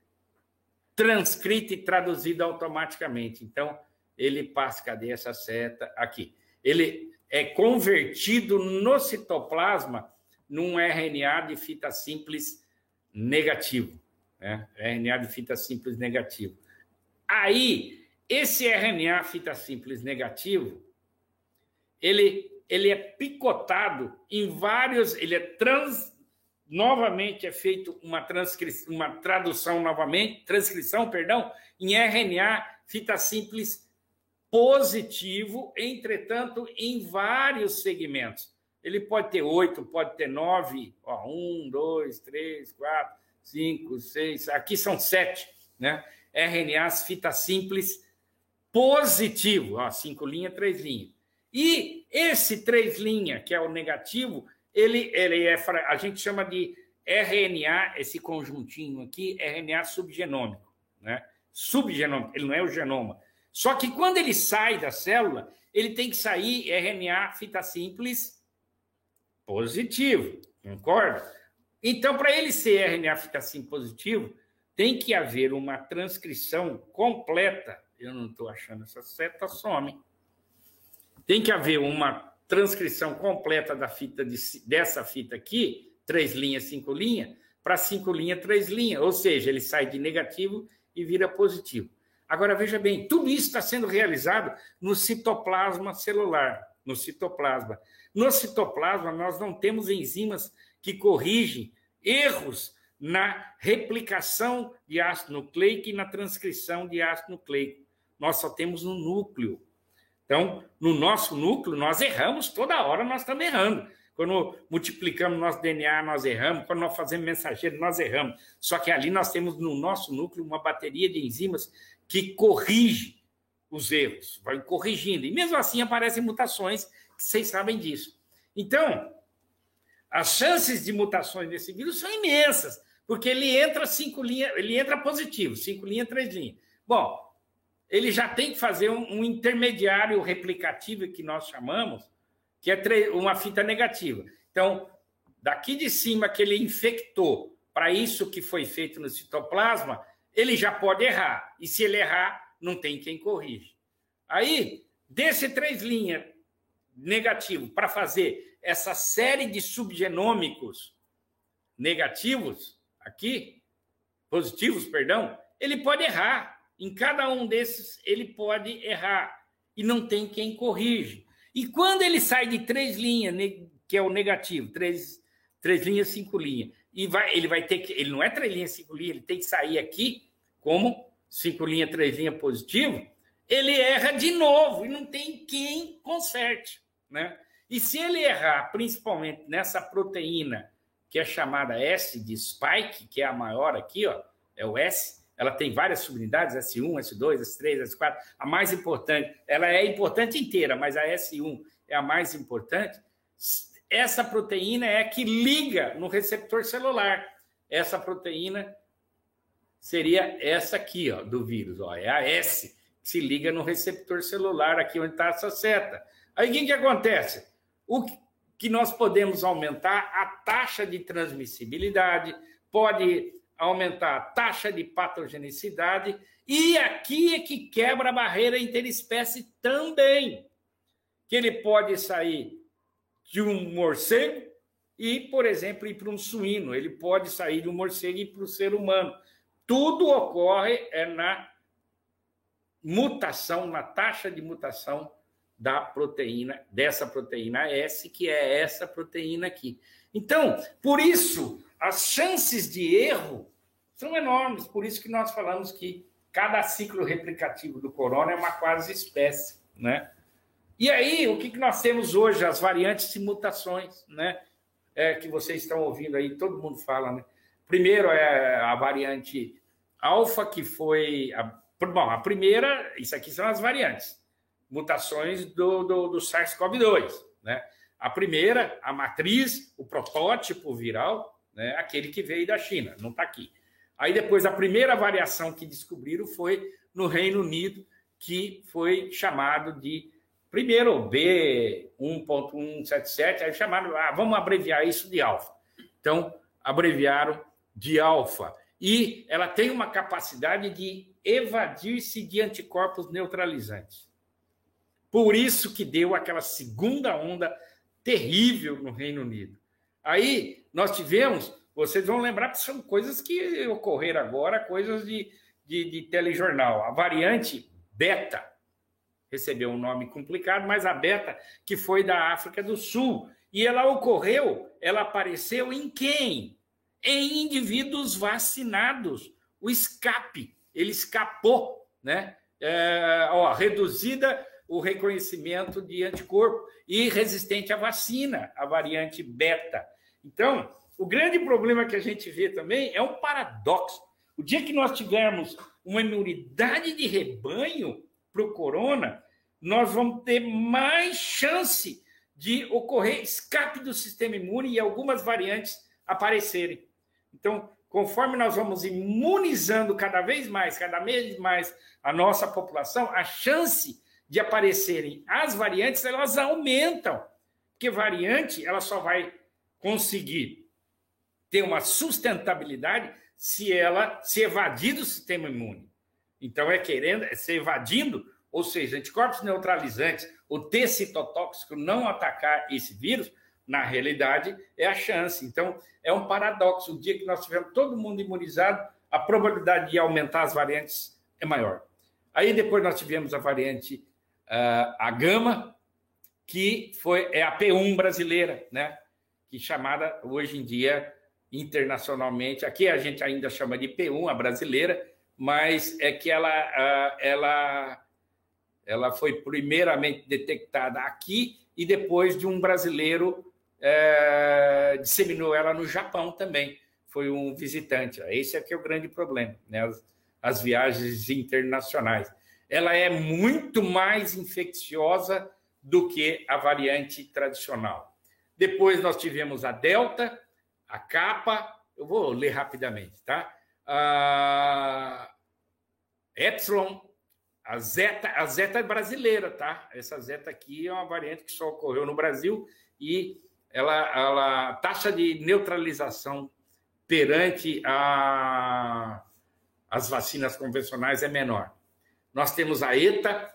transcrita e traduzida automaticamente. Então, ele passa, cadê essa seta? Aqui. Ele é convertido no citoplasma num RNA de fita simples negativo. Né? RNA de fita simples negativo. Aí, esse RNA fita simples negativo, ele, ele é picotado em vários, ele é trans, novamente é feito uma transcrição, uma tradução novamente, transcrição, perdão, em RNA fita simples positivo, entretanto, em vários segmentos. Ele pode ter oito, pode ter nove, ó, um, dois, três, quatro, cinco, seis, aqui são sete, né? RNAs fita simples positivo, ó, cinco linhas, três linhas. E esse três linhas, que é o negativo, ele, ele é, a gente chama de RNA, esse conjuntinho aqui, RNA subgenômico, né? Subgenômico, ele não é o genoma. Só que quando ele sai da célula, ele tem que sair RNA fita simples positivo, concorda? Então, para ele ser RNA fita simples positivo, tem que haver uma transcrição completa. Eu não estou achando essa seta, some. Tem que haver uma transcrição completa da fita de, dessa fita aqui, três linhas, cinco linhas, para cinco linhas, três linhas. Ou seja, ele sai de negativo e vira positivo. Agora, veja bem, tudo isso está sendo realizado no citoplasma celular, no citoplasma. No citoplasma, nós não temos enzimas que corrigem erros na replicação de ácido nucleico e na transcrição de ácido nucleico. Nós só temos no núcleo. Então, no nosso núcleo, nós erramos toda hora, nós estamos errando. Quando multiplicamos nosso DNA, nós erramos. Quando nós fazemos mensageiro, nós erramos. Só que ali nós temos no nosso núcleo uma bateria de enzimas que corrige os erros, vai corrigindo. E mesmo assim aparecem mutações, vocês sabem disso. Então, as chances de mutações desse vírus são imensas, porque ele entra cinco linhas, ele entra positivo, cinco linhas, três linhas. Bom, ele já tem que fazer um, um intermediário replicativo que nós chamamos, que é uma fita negativa. Então, daqui de cima que ele infectou para isso que foi feito no citoplasma, ele já pode errar. E se ele errar, não tem quem corrige. Aí, desse três linhas negativo para fazer essa série de subgenômicos negativos aqui, positivos, perdão, ele pode errar. Em cada um desses, ele pode errar e não tem quem corrige. E quando ele sai de três linhas, que é o negativo, três, três linhas, cinco linhas, e vai, ele vai ter que. Ele não é três linhas, cinco linhas, ele tem que sair aqui como cinco linhas, três linhas positivo, ele erra de novo e não tem quem conserte. Né? E se ele errar, principalmente nessa proteína que é chamada S de spike, que é a maior aqui, ó, é o S, ela tem várias subunidades, S1, S2, S3, S4. A mais importante, ela é importante inteira, mas a S1 é a mais importante. Essa proteína é a que liga no receptor celular. Essa proteína seria essa aqui, ó, do vírus, ó, é a S, que se liga no receptor celular, aqui onde está essa seta. Aí o que, que acontece? O que nós podemos aumentar a taxa de transmissibilidade, pode aumentar a taxa de patogenicidade, e aqui é que quebra a barreira interespécie também, que ele pode sair de um morcego e, por exemplo, ir para um suíno, ele pode sair um morcego e ir para o ser humano. Tudo ocorre é na mutação, na taxa de mutação da proteína, dessa proteína S, que é essa proteína aqui. Então, por isso, as chances de erro são enormes. Por isso que nós falamos que cada ciclo replicativo do corona é uma quase espécie, né? E aí, o que, que nós temos hoje? As variantes e mutações, né? É, que vocês estão ouvindo aí, todo mundo fala, né? Primeiro é a variante alfa, que foi. A, bom, a primeira, isso aqui são as variantes, mutações do, do, do SARS-CoV-2, né? A primeira, a matriz, o protótipo viral, né? aquele que veio da China, não está aqui. Aí depois a primeira variação que descobriram foi no Reino Unido, que foi chamado de primeiro B1.177, aí chamaram, ah, vamos abreviar isso de alfa. Então, abreviaram de alfa. e ela tem uma capacidade de evadir-se de anticorpos neutralizantes. Por isso que deu aquela segunda onda terrível no Reino Unido. Aí nós tivemos, vocês vão lembrar que são coisas que ocorreram agora, coisas de, de, de telejornal. A variante beta recebeu um nome complicado, mas a beta que foi da África do Sul. E ela ocorreu, ela apareceu em quem? Em indivíduos vacinados. O escape, ele escapou, né? É, ó, reduzida o reconhecimento de anticorpo e resistente à vacina, a variante beta. Então, o grande problema que a gente vê também é um paradoxo. O dia que nós tivermos uma imunidade de rebanho para o corona, nós vamos ter mais chance de ocorrer escape do sistema imune e algumas variantes aparecerem. Então, conforme nós vamos imunizando cada vez mais, cada vez mais a nossa população, a chance de aparecerem as variantes, elas aumentam. Porque variante, ela só vai conseguir ter uma sustentabilidade se ela se evadir do sistema imune. Então, é querendo, é se evadindo, ou seja, anticorpos neutralizantes, o T citotóxico não atacar esse vírus, na realidade, é a chance. Então, é um paradoxo. O dia que nós tivermos todo mundo imunizado, a probabilidade de aumentar as variantes é maior. Aí depois nós tivemos a variante uh, a gama, que foi é a P1 brasileira, né? Que chamada hoje em dia internacionalmente, aqui a gente ainda chama de P1 a brasileira, mas é que ela ela ela foi primeiramente detectada aqui e depois de um brasileiro uh, disseminou ela no Japão também. Foi um visitante. Esse aqui é o grande problema, né? As, as viagens internacionais ela é muito mais infecciosa do que a variante tradicional. Depois nós tivemos a Delta, a Kappa, eu vou ler rapidamente, tá? A Epsilon, a Zeta, a Zeta é brasileira, tá? Essa Zeta aqui é uma variante que só ocorreu no Brasil e ela, ela taxa de neutralização perante a, as vacinas convencionais é menor. Nós temos a ETA,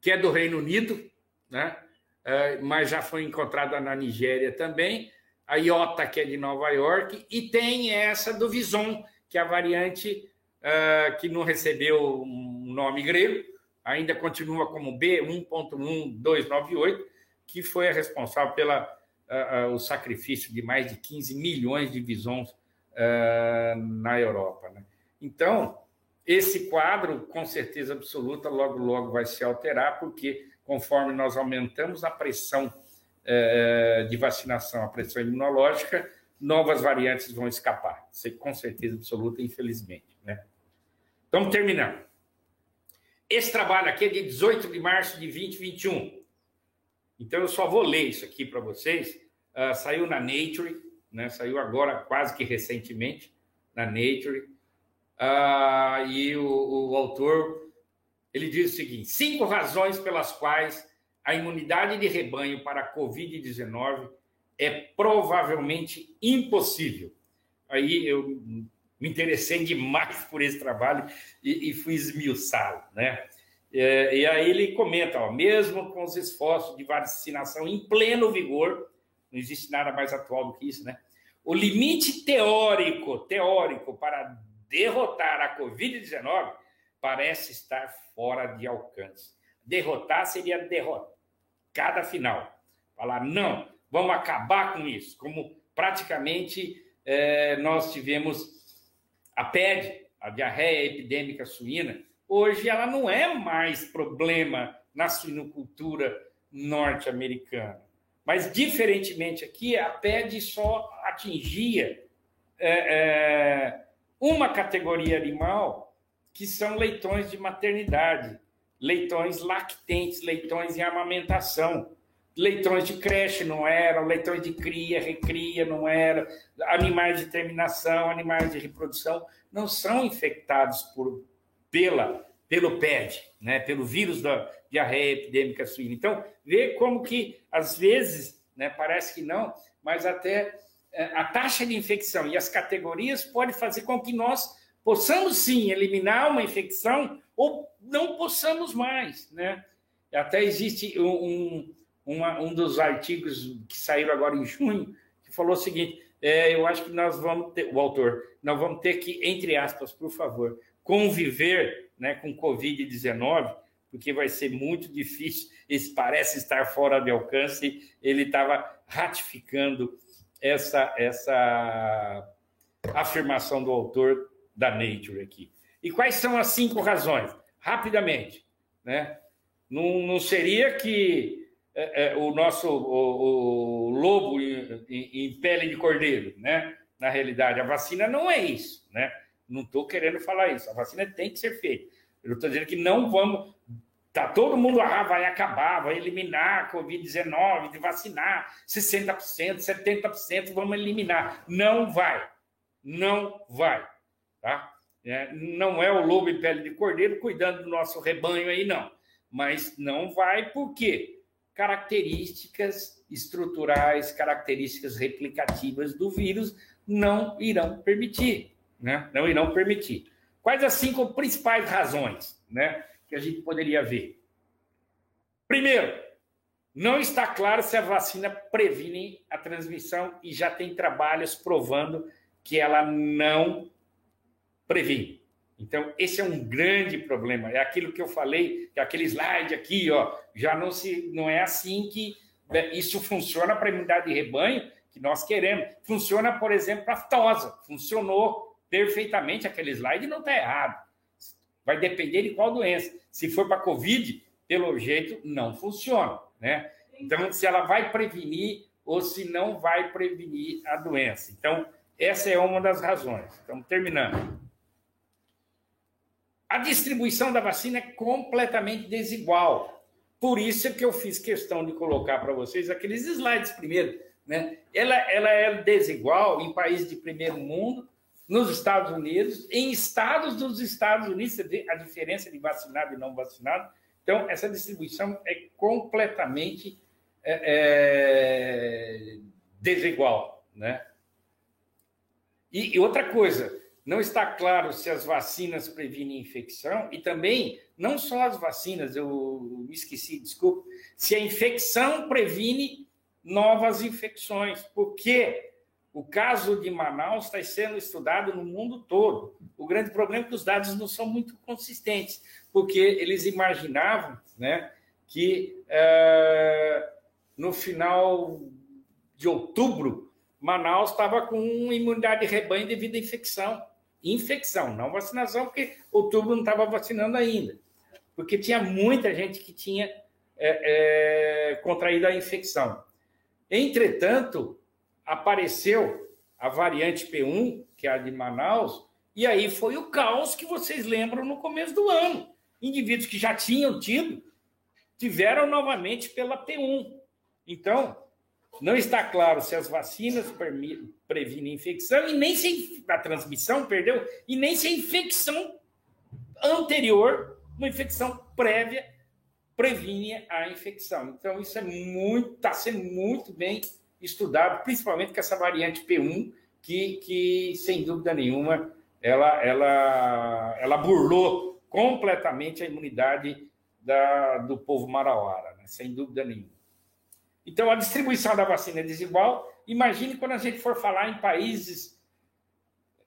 que é do Reino Unido, né? É, mas já foi encontrada na Nigéria também. A IOTA, que é de Nova York, e tem essa do Vison, que a variante uh, que não recebeu um nome grego, ainda continua como B1.1298, que foi a responsável pelo uh, uh, o sacrifício de mais de 15 milhões de visons na Europa. Né? Então, esse quadro, com certeza absoluta, logo, logo vai se alterar, porque conforme nós aumentamos a pressão é, de vacinação, a pressão imunológica, novas variantes vão escapar. Isso com certeza absoluta, infelizmente. Né? Estamos terminando. Esse trabalho aqui é de 18 de março de 2021. Então, eu só vou ler isso aqui para vocês. Uh, saiu na Nature, né? saiu agora quase que recentemente na Nature. Ah, e o, o autor ele diz o seguinte: cinco razões pelas quais a imunidade de rebanho para a Covid-19 é provavelmente impossível. Aí eu me interessei demais por esse trabalho e, e fui esmiuçá-lo, né? É, e aí ele comenta, ó, mesmo com os esforços de vacinação em pleno vigor, não existe nada mais atual do que isso, né? O limite teórico, teórico para derrotar a Covid-19 parece estar fora de alcance. Derrotar seria derrotar cada final. Falar, não, vamos acabar com isso. Como praticamente é, nós tivemos a PED, a diarreia epidêmica suína, hoje ela não é mais problema na suinocultura norte-americana. Mas, diferentemente aqui, a PED só atingia é, é, uma categoria animal que são leitões de maternidade, leitões lactentes, leitões em amamentação. Leitões de creche não eram, leitões de cria, recria não eram, animais de terminação, animais de reprodução não são infectados por, pela, pelo PED, né, pelo vírus da diarreia epidêmica suína. Então, vê como que, às vezes, né, parece que não, mas até é, a taxa de infecção e as categorias pode fazer com que nós possamos sim eliminar uma infecção ou não possamos mais, né? Até existe um, uma, um dos artigos que saíram agora em junho que falou o seguinte: é, eu acho que nós vamos ter, o autor, nós vamos ter que, entre aspas, por favor, conviver né, com Covid-19, porque vai ser muito difícil, isso parece estar fora de alcance, ele estava ratificando essa, essa afirmação do autor da Nature aqui. E quais são as cinco razões? Rapidamente, né? Não, não seria que é, é, o nosso o, o lobo em, em, pele de cordeiro, né? Na realidade, a vacina não é isso, né? Não estou querendo falar isso. A vacina tem que ser feita. Eu estou dizendo que não vamos. Tá todo mundo ah, vai acabar, vai eliminar a Covid-19, de vacinar 60%, 70%, vamos eliminar. Não vai. Não vai. Tá? É, não é o lobo em pele de cordeiro cuidando do nosso rebanho aí, não. Mas não vai por quê? Características estruturais, características replicativas do vírus não irão permitir, né? Não irão permitir. Quais as cinco principais razões, né, que a gente poderia ver? Primeiro, não está claro se a vacina previne a transmissão e já tem trabalhos provando que ela não previne. Então, esse é um grande problema. É aquilo que eu falei, que aquele slide aqui, ó, já não se não é assim que né, isso funciona para a imunidade de rebanho que nós queremos. Funciona, por exemplo, para a aftosa. Funcionou perfeitamente aquele slide, não está errado. Vai depender de qual doença. Se for para COVID, pelo jeito não funciona, né? Então, se ela vai prevenir ou se não vai prevenir a doença. Então, essa é uma das razões. Estamos terminando. A distribuição da vacina é completamente desigual. Por isso é que eu fiz questão de colocar para vocês aqueles slides primeiro. Né? Ela, ela é desigual em países de primeiro mundo, nos Estados Unidos, em estados dos Estados Unidos, você vê a diferença de vacinado e não vacinado. Então, essa distribuição é completamente é, é, desigual. Né? E, e outra coisa, não está claro se as vacinas previnem infecção e também, não só as vacinas, eu me esqueci, desculpa, se a infecção previne novas infecções, porque o caso de Manaus está sendo estudado no mundo todo. O grande problema é que os dados não são muito consistentes, porque eles imaginavam né, que uh, no final de outubro, Manaus estava com imunidade de rebanho devido à infecção infecção, não vacinação, porque outubro não estava vacinando ainda. Porque tinha muita gente que tinha é, é, contraído a infecção. Entretanto, apareceu a variante P1, que é a de Manaus, e aí foi o caos que vocês lembram no começo do ano. Indivíduos que já tinham tido, tiveram novamente pela P1. Então, não está claro se as vacinas previnem infecção e nem se a transmissão, perdeu, e nem se a infecção anterior, uma infecção prévia, previne a infecção. Então, isso é muito, está sendo muito bem estudado, principalmente com essa variante P1, que, que sem dúvida nenhuma, ela, ela, ela burlou completamente a imunidade da, do povo marauara, né? sem dúvida nenhuma. Então, a distribuição da vacina é desigual. Imagine quando a gente for falar em países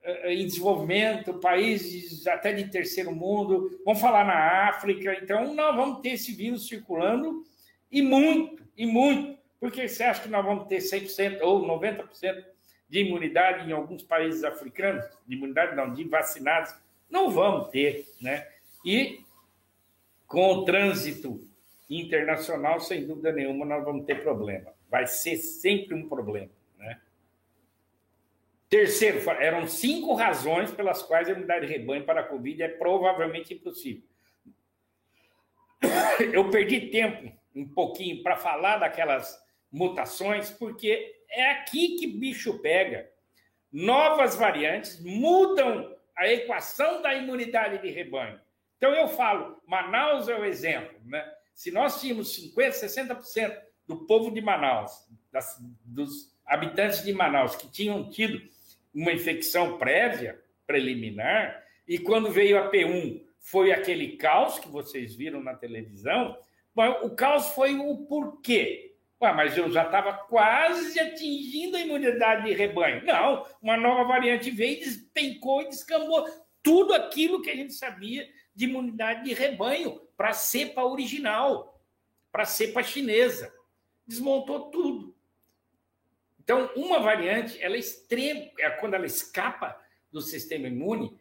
eh, em desenvolvimento, países até de terceiro mundo, vamos falar na África. Então, nós vamos ter esse vírus circulando e muito, e muito. Porque você acha que nós vamos ter 100% ou 90% de imunidade em alguns países africanos? De imunidade não, de vacinados? Não vamos ter, né? E com o trânsito internacional, sem dúvida nenhuma, nós vamos ter problema. Vai ser sempre um problema. Né? Terceiro, eram cinco razões pelas quais a imunidade de rebanho para a Covid é provavelmente impossível. Eu perdi tempo um pouquinho para falar daquelas mutações, porque é aqui que bicho pega. Novas variantes mudam a equação da imunidade de rebanho. Então eu falo, Manaus é o exemplo, né? Se nós tínhamos 50%, 60% do povo de Manaus, das, dos habitantes de Manaus que tinham tido uma infecção prévia, preliminar, E quando veio a P1, foi aquele caos que vocês viram na televisão. O caos foi o porquê. Ué, mas eu já estava quase atingindo a imunidade de rebanho. Não, uma nova variante veio, despencou e descambou tudo aquilo que a gente sabia de imunidade de rebanho para a cepa original, para a cepa chinesa. Desmontou tudo. Então, uma variante, ela é extrema, é quando ela escapa do sistema imune,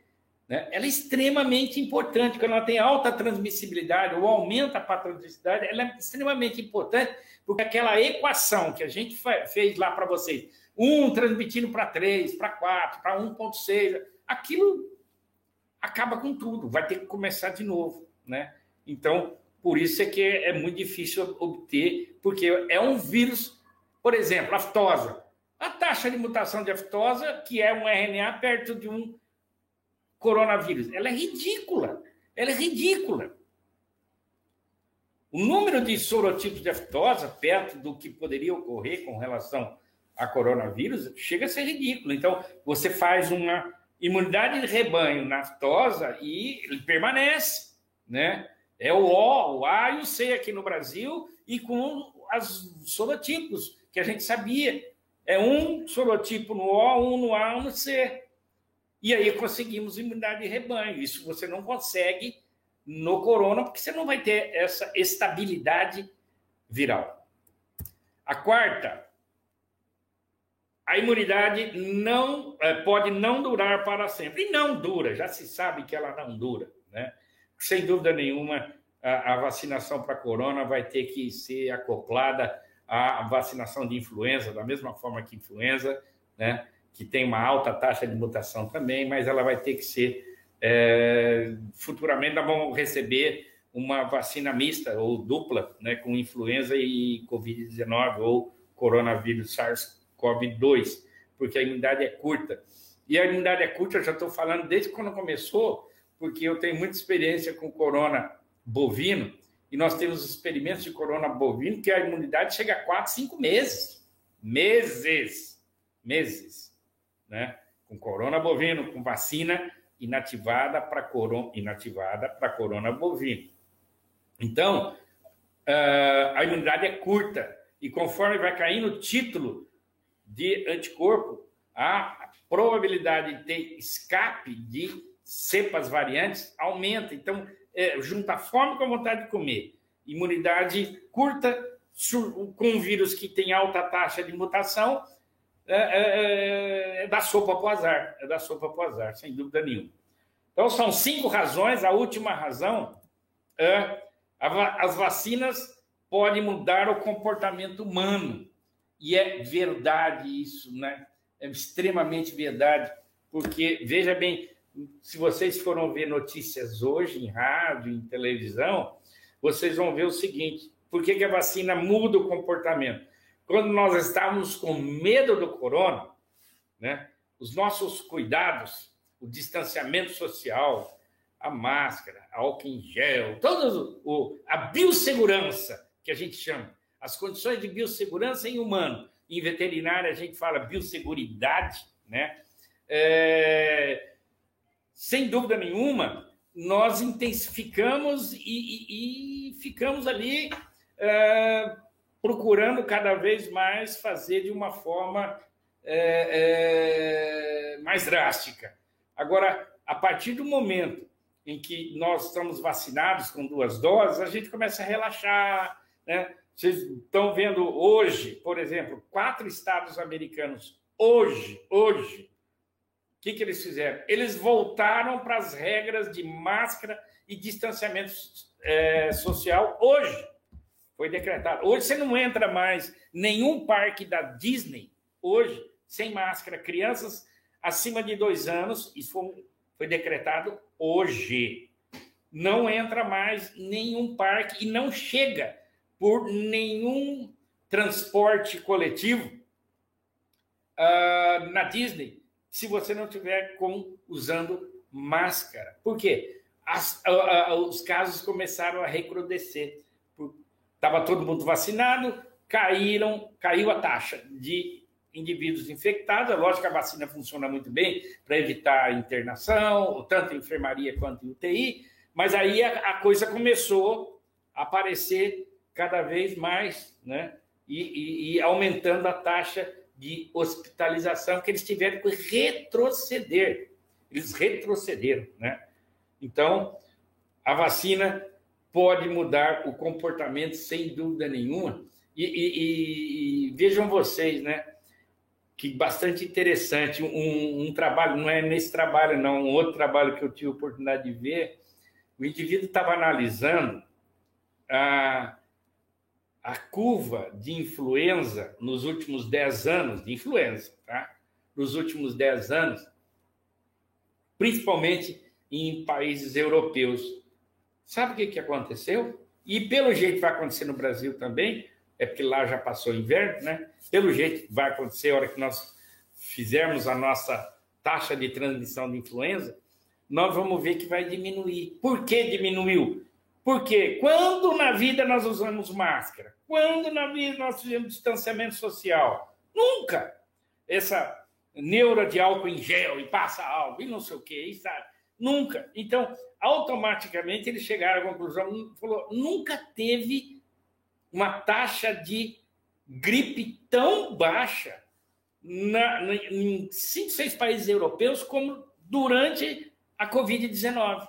né, ela é extremamente importante. Quando ela tem alta transmissibilidade ou aumenta a patogenicidade, ela é extremamente importante, porque aquela equação que a gente fez lá para vocês, um transmitindo para 3, para 4, para 1,6, aquilo acaba com tudo, vai ter que começar de novo, né? Então, por isso é que é muito difícil obter, porque é um vírus, por exemplo, aftosa. A taxa de mutação de aftosa, que é um RNA perto de um coronavírus, ela é ridícula. Ela é ridícula. O número de sorotipos de aftosa, perto do que poderia ocorrer com relação a coronavírus, chega a ser ridículo. Então, você faz uma imunidade de rebanho naftosa e ele permanece, né? É o O, o A e o C aqui no Brasil e com as sorotipos que a gente sabia. É um sorotipo no O, um no A, um no C. E aí conseguimos imunidade de rebanho. Isso você não consegue no corona, porque você não vai ter essa estabilidade viral. A quarta, a imunidade não é, pode não durar para sempre. E não dura, já se sabe que ela não dura. Né? Sem dúvida nenhuma, a, a vacinação para corona vai ter que ser acoplada à vacinação de influenza, da mesma forma que influenza, né? que tem uma alta taxa de mutação também, mas ela vai ter que ser. É, futuramente nós vamos receber uma vacina mista ou dupla, né, com influenza e Covid-19 ou coronavírus SARS SARS-CoV-2, porque a imunidade é curta. E a imunidade é curta, eu já estou falando desde quando começou, porque eu tenho muita experiência com corona bovino, e nós temos experimentos de corona bovino que a imunidade chega a 4, 5 meses. Meses. Meses. Né? Com corona bovino, com vacina inativada para corona, inativada para corona bovino. Então, uh, a imunidade é curta. E conforme vai caindo o título de anticorpo, a probabilidade de ter escape de cepas variantes aumenta. Então, é, junta a fome com a vontade de comer. Imunidade curta, com um vírus que tem alta taxa de mutação, é, é, é da sopa para o azar. É da sopa para o azar, sem dúvida nenhuma. Então, são cinco razões. A última razão é as vacinas podem mudar o comportamento humano. E é verdade isso, né? É extremamente verdade, porque, veja bem, se vocês foram ver notícias hoje em rádio, em televisão, vocês vão ver o seguinte: por que, que a vacina muda o comportamento? Quando nós estávamos com medo do corona, né, os nossos cuidados, o distanciamento social, a máscara, álcool em gel, toda a biossegurança que a gente chama, as condições de biossegurança em humano. Em veterinária, a gente fala biosseguridade, né? É, sem dúvida nenhuma, nós intensificamos e, e, e ficamos ali é, procurando cada vez mais fazer de uma forma é, é, mais drástica. Agora, a partir do momento em que nós estamos vacinados com duas doses, a gente começa a relaxar, né? Vocês estão vendo hoje, por exemplo, quatro estados americanos, hoje, hoje, que, que eles fizeram? Eles voltaram para as regras de máscara e distanciamento é, social hoje. Foi decretado. Hoje você não entra mais nenhum parque da Disney, hoje, sem máscara. Crianças acima de dois anos, isso foi, foi decretado hoje. Não entra mais nenhum parque e não chega por nenhum transporte coletivo uh, na Disney se você não tiver com usando máscara. Por quê? As, uh, uh, os casos começaram a recrudescer. Estava todo mundo vacinado, caíram, caiu a taxa de indivíduos infectados. É lógico que a vacina funciona muito bem para evitar a internação, tanto em enfermaria quanto em UTI, mas aí a, a coisa começou a aparecer cada vez mais, né? E, e, e, aumentando a taxa de hospitalização que eles tiveram que retroceder. Eles retrocederam, né? Então, a vacina pode mudar o comportamento sem dúvida nenhuma. E, e, e vejam vocês, né? Que bastante interessante. Um, um, trabalho, não é nesse trabalho, não, um outro trabalho que eu tive a oportunidade de ver. O indivíduo estava analisando a, a curva de influenza nos últimos 10 anos, de influenza, tá? Nos últimos 10 anos, principalmente em países europeus. Sabe o que, que aconteceu? E pelo jeito vai acontecer no Brasil também, é porque lá já passou o inverno, né? Pelo jeito vai acontecer a hora que nós fizermos a nossa taxa de transmissão de influenza, nós vamos ver que vai diminuir. Por que diminuiu? Porque quando na vida nós usamos máscara, quando na vida nós fizemos distanciamento social, nunca essa neura de álcool em gel e passa álcool e não sei o que, sabe? Nunca. Então, automaticamente eles chegaram à conclusão, falou, nunca teve uma taxa de gripe tão baixa na, na, em cinco, seis países europeus como durante a Covid-19.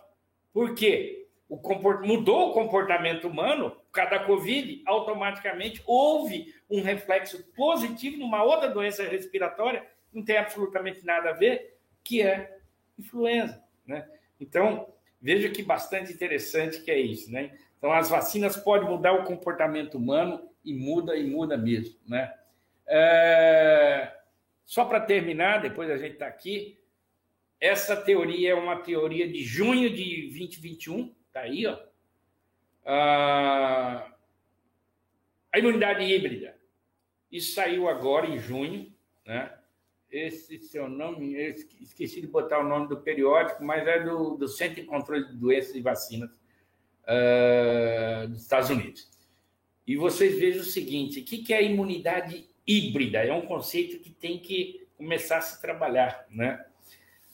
Por quê? o comport... mudou o comportamento humano causa da Covid, automaticamente houve um reflexo positivo numa outra doença respiratória, não tem absolutamente nada a ver, que é influenza. Né? Então, veja que bastante interessante que é isso. Né? Então, as vacinas podem mudar o comportamento humano e muda e muda mesmo. Né? É... Só para terminar, depois a gente está aqui, essa teoria é uma teoria de junho de 2021, Está aí, ó. Ah, a imunidade híbrida. Isso saiu agora em junho, né? Esse seu nome, esqueci de botar o nome do periódico, mas é do, do Centro de Controle de Doenças e Vacinas uh, dos Estados Unidos. E vocês vejam o seguinte: o que é a imunidade híbrida? É um conceito que tem que começar a se trabalhar, né?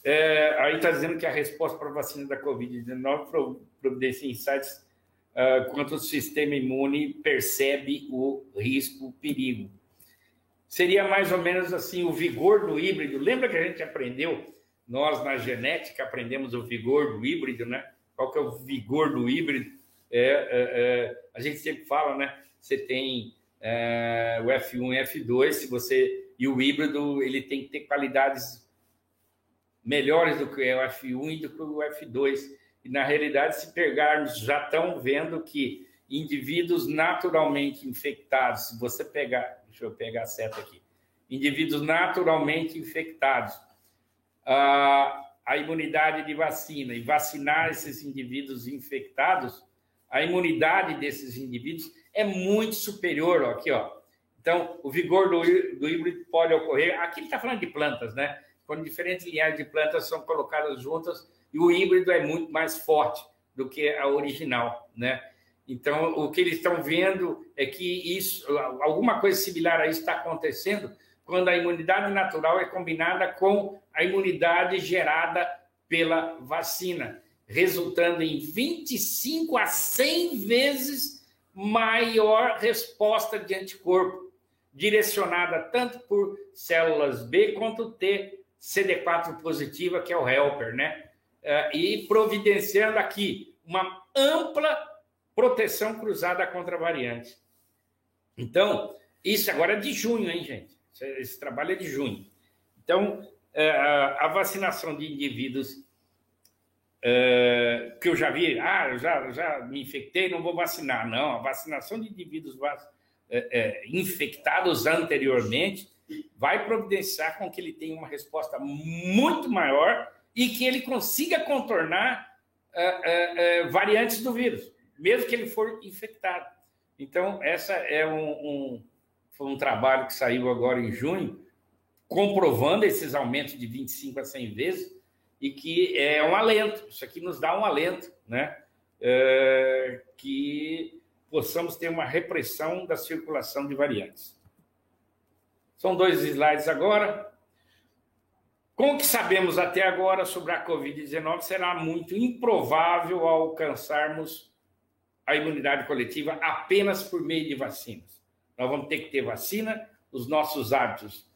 É, aí está dizendo que a resposta para a vacina da Covid-19 providencia insights uh, quanto o sistema imune percebe o risco, o perigo. Seria mais ou menos assim o vigor do híbrido. Lembra que a gente aprendeu, nós na genética aprendemos o vigor do híbrido, né? Qual que é o vigor do híbrido? É, é, é, a gente sempre fala, né? Você tem é, o F1 e F2, se você e o híbrido ele tem que ter qualidades melhores do que o F1 e do que o F2. E, na realidade, se pegarmos, já estão vendo que indivíduos naturalmente infectados, se você pegar, deixa eu pegar a seta aqui, indivíduos naturalmente infectados, a, a imunidade de vacina e vacinar esses indivíduos infectados, a imunidade desses indivíduos é muito superior, ó, aqui, ó. Então, o vigor do, do híbrido pode ocorrer. Aqui ele está falando de plantas, né? quando diferentes linhagens de plantas são colocadas juntas e o híbrido é muito mais forte do que a original, né? Então, o que eles estão vendo é que isso, alguma coisa similar a isso está acontecendo quando a imunidade natural é combinada com a imunidade gerada pela vacina, resultando em 25 a 100 vezes maior resposta de anticorpo, direcionada tanto por células B quanto T CD4 positiva, que é o helper, né? É, e providenciando aqui uma ampla proteção cruzada contra variantes. Então, isso agora é de junho, hein, gente? Esse trabalho é de junho. Então, é, a vacinação de indivíduos é, que eu já vi, ah, eu já, já me infectei, não vou vacinar. Não, a vacinação de indivíduos infectados anteriormente vai providenciar com que ele tenha uma resposta muito maior e que ele consiga contornar uh, uh, uh, variantes do vírus, mesmo que ele for infectado. Então, essa é um, um, foi um trabalho que saiu agora em junho, comprovando esses aumentos de 25 a 100 vezes, e que é um alento. Isso aqui nos dá um alento, né? que possamos ter uma repressão da circulação de variantes. São dois slides agora. Com o que sabemos até agora sobre a Covid-19, será muito improvável alcançarmos a imunidade coletiva apenas por meio de vacinas. Nós vamos ter que ter vacina, os nossos hábitos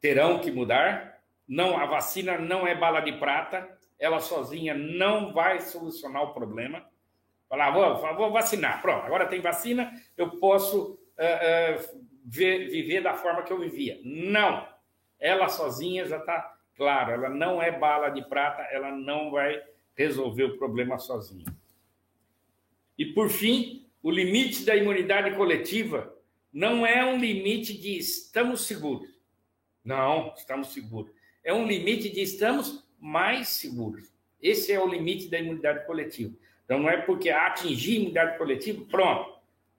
terão que mudar. Não, a vacina não é bala de prata, ela sozinha não vai solucionar o problema. Falar, vou, vou vacinar, pronto, agora tem vacina, eu posso uh, uh, ver, viver da forma que eu vivia. Não, ela sozinha já está claro, ela não é bala de prata, ela não vai resolver o problema sozinha. E por fim, o limite da imunidade coletiva não é um limite de estamos seguros. Não, estamos seguros. É um limite de estamos mais seguros. Esse é o limite da imunidade coletiva. Então não é porque atingir a imunidade coletiva, pronto,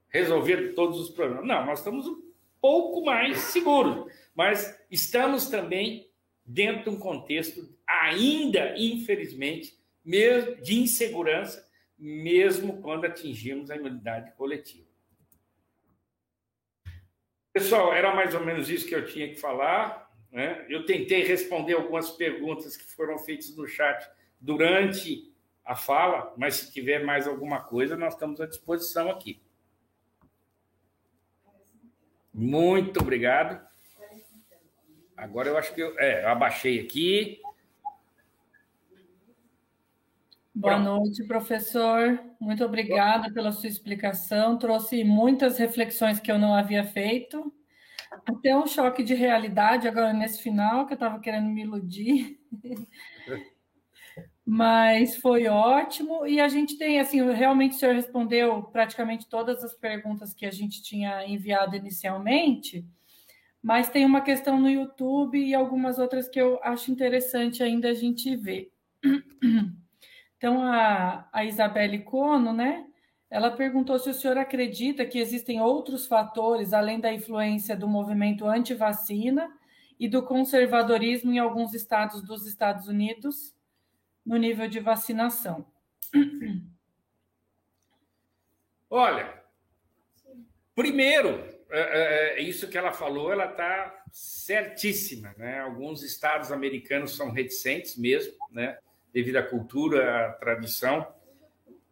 resolver todos os problemas. Não, nós estamos um pouco mais seguros, mas estamos também dentro de um contexto ainda, infelizmente, de insegurança, mesmo quando atingimos a imunidade coletiva. Pessoal, era mais ou menos isso que eu tinha que falar. Né? Eu tentei responder algumas perguntas que foram feitas no chat durante a fala, mas se tiver mais alguma coisa, nós estamos à disposição aqui. Muito obrigado. Agora eu acho que eu, é, eu abaixei aqui. Boa noite, professor. Muito obrigada pela sua explicação. Trouxe muitas reflexões que eu não havia feito. Até um choque de realidade agora nesse final, que eu estava querendo me iludir. Mas foi ótimo. E a gente tem, assim, realmente o senhor respondeu praticamente todas as perguntas que a gente tinha enviado inicialmente. Mas tem uma questão no YouTube e algumas outras que eu acho interessante ainda a gente ver. Então, a, a Isabelle Cono, né? Ela perguntou se o senhor acredita que existem outros fatores, além da influência do movimento anti-vacina e do conservadorismo em alguns estados dos Estados Unidos no nível de vacinação. Olha, primeiro, é, é, é isso que ela falou, ela está certíssima, né? Alguns estados americanos são reticentes mesmo, né? devido à cultura, à tradição,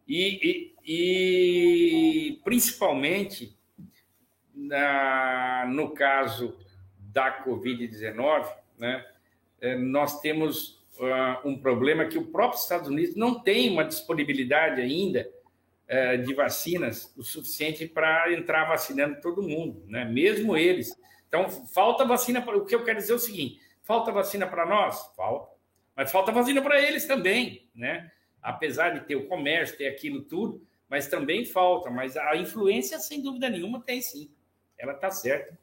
e, e, e principalmente na, no caso da Covid-19, né, é, nós temos uh, um problema que o próprio Estados Unidos não tem uma disponibilidade ainda de vacinas o suficiente para entrar vacinando todo mundo, né, mesmo eles. Então, falta vacina. Para, o que eu quero dizer é o seguinte: falta vacina para nós? Falta. Mas falta vacina para eles também, né? Apesar de ter o comércio, ter aquilo tudo, mas também falta. Mas a influência, sem dúvida nenhuma, tem sim. Ela está certa.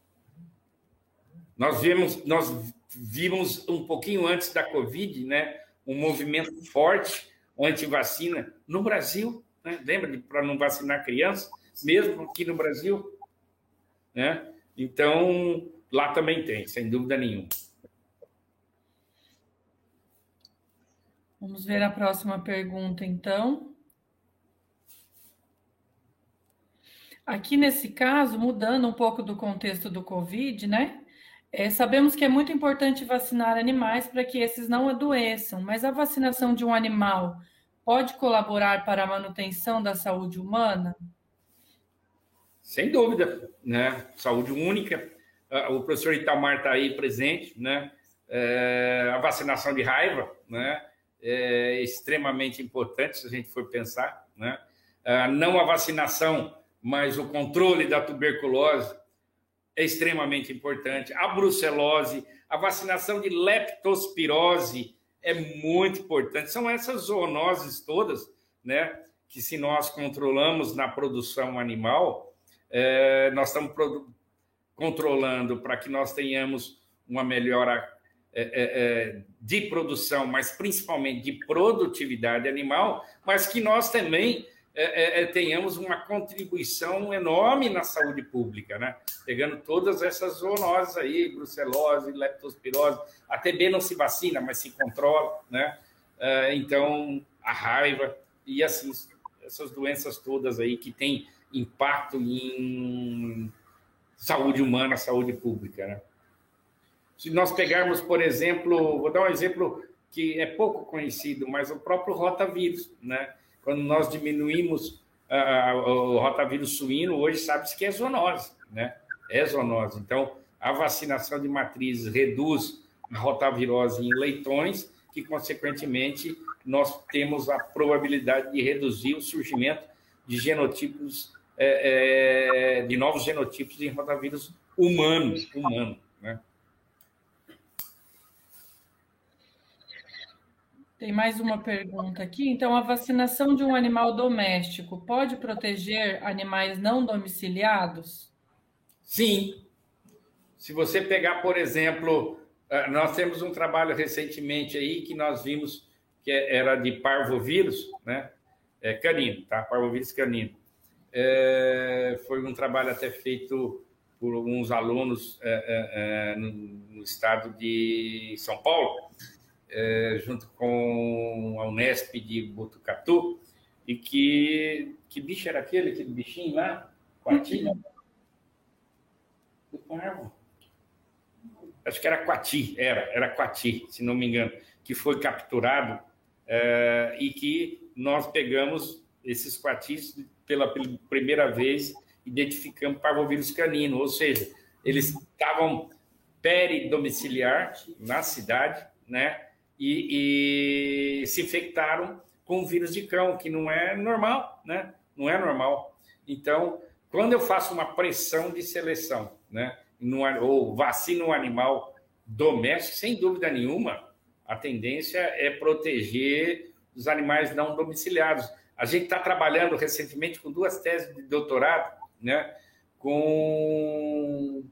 Nós vimos, nós vimos um pouquinho antes da Covid, né? Um movimento forte anti-vacina no Brasil. Né? Lembra para não vacinar criança, mesmo aqui no Brasil, né? Então lá também tem, sem dúvida nenhuma. Vamos ver a próxima pergunta, então. Aqui nesse caso, mudando um pouco do contexto do Covid, né? É, sabemos que é muito importante vacinar animais para que esses não adoeçam, mas a vacinação de um animal pode colaborar para a manutenção da saúde humana? Sem dúvida, né? Saúde única. Ah, o professor Itamar está aí presente, né? É, a vacinação de raiva, né? é extremamente importante, se a gente for pensar, né? Ah, não a vacinação, mas o controle da tuberculose é extremamente importante. A brucelose, a vacinação de leptospirose é muito importante. São essas zoonoses todas, né? Que se nós controlamos na produção animal, é, nós estamos controlando para que nós tenhamos uma melhora é, é, é, de produção, mas principalmente de produtividade animal, mas que nós também é, é, tenhamos uma contribuição enorme na saúde pública, né? Pegando todas essas zoonoses aí, brucelose, leptospirose, a TB não se vacina, mas se controla, né? então, a raiva e assim, essas doenças todas aí que têm impacto em saúde humana, saúde pública. Né? Se nós pegarmos, por exemplo, vou dar um exemplo que é pouco conhecido, mas o próprio rotavírus, né? Quando nós diminuímos uh, o rotavírus suíno, hoje sabe-se que é zoonose, né? É zoonose. Então, a vacinação de matrizes reduz a rotavirose em leitões, que, consequentemente, nós temos a probabilidade de reduzir o surgimento de genotipos, é, é, de novos genotipos em rotavírus humanos, humano, né? Tem mais uma pergunta aqui. Então, a vacinação de um animal doméstico pode proteger animais não domiciliados? Sim. Se você pegar, por exemplo, eh, nós temos um trabalho recentemente aí que nós vimos que era de parvovírus, né? É, canino, tá? Parvovírus canino. É, foi um trabalho até feito por alguns alunos é, no, estado de São Paulo é, junto com a Unesp de Botucatu, e que. Que bicho era aquele, aquele bichinho lá? Quati? Do parvo. Acho que era Quati, era, era Quati, se não me engano, que foi capturado é, e que nós pegamos esses pela, pela primeira vez, identificamos parvovírus canino, ou seja, eles estavam peridomiciliar na cidade, né? E, e se infectaram com o vírus de cão, que não é normal, né? Não é normal. Então, quando eu faço uma pressão de seleção, né? No, ou vacino um animal doméstico, sem dúvida nenhuma, a tendência é proteger os animais não domiciliados. A gente está trabalhando recentemente com duas teses de doutorado, né? Com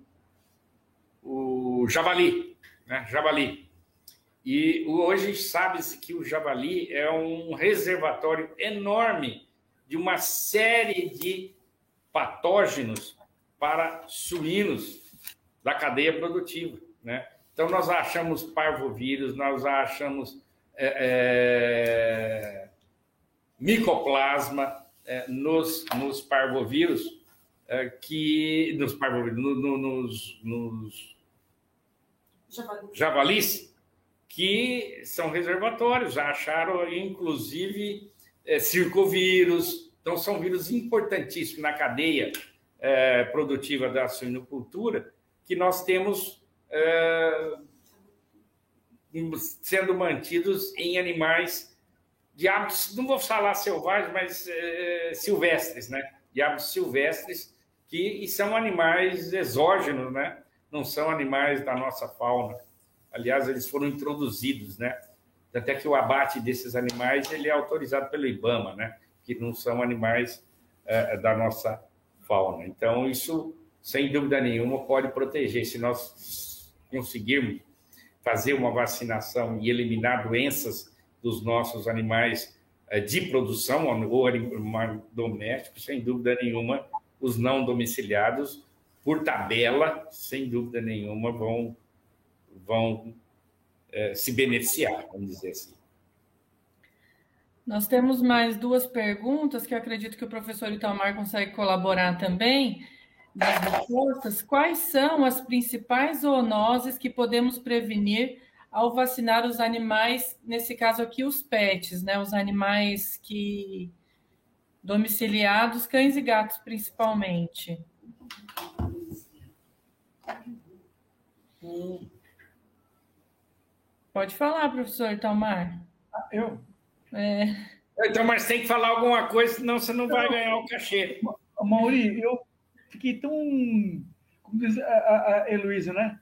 o javali, né? Javali. E hoje sabe-se que o javali é um reservatório enorme de uma série de patógenos para suínos da cadeia produtiva. Né? Então, nós achamos parvovírus, nós achamos é, é, micoplasma é, nos, nos parvovírus, é, que, nos parvovírus, no, no, nos, nos javalis que são reservatórios, já acharam, inclusive, é, circovírus. Então, são vírus importantíssimos na cadeia é, produtiva da suinocultura, que nós temos é, sendo mantidos em animais de hábitos, não vou falar selvagens, mas é, silvestres, né? De hábitos silvestres, que são animais exógenos, né? Não são animais da nossa fauna. Aliás, eles foram introduzidos, né? Até que o abate desses animais ele é autorizado pelo IBAMA, né? Que não são animais é, da nossa fauna. Então, isso, sem dúvida nenhuma, pode proteger. Se nós conseguirmos fazer uma vacinação e eliminar doenças dos nossos animais é, de produção ou domésticos, sem dúvida nenhuma, os não domiciliados, por tabela, sem dúvida nenhuma, vão vão é, se beneficiar, vamos dizer assim. Nós temos mais duas perguntas que eu acredito que o professor Itamar consegue colaborar também nas respostas. Quais são as principais zoonoses que podemos prevenir ao vacinar os animais, nesse caso aqui os pets, né, os animais que domiciliados, cães e gatos principalmente? Hum. Pode falar, professor Talmar. Ah, eu? É. Então, mas tem que falar alguma coisa, senão você não vai ganhar o cachê. Mauri, eu fiquei tão, como diz a, a, a Heloísa, né?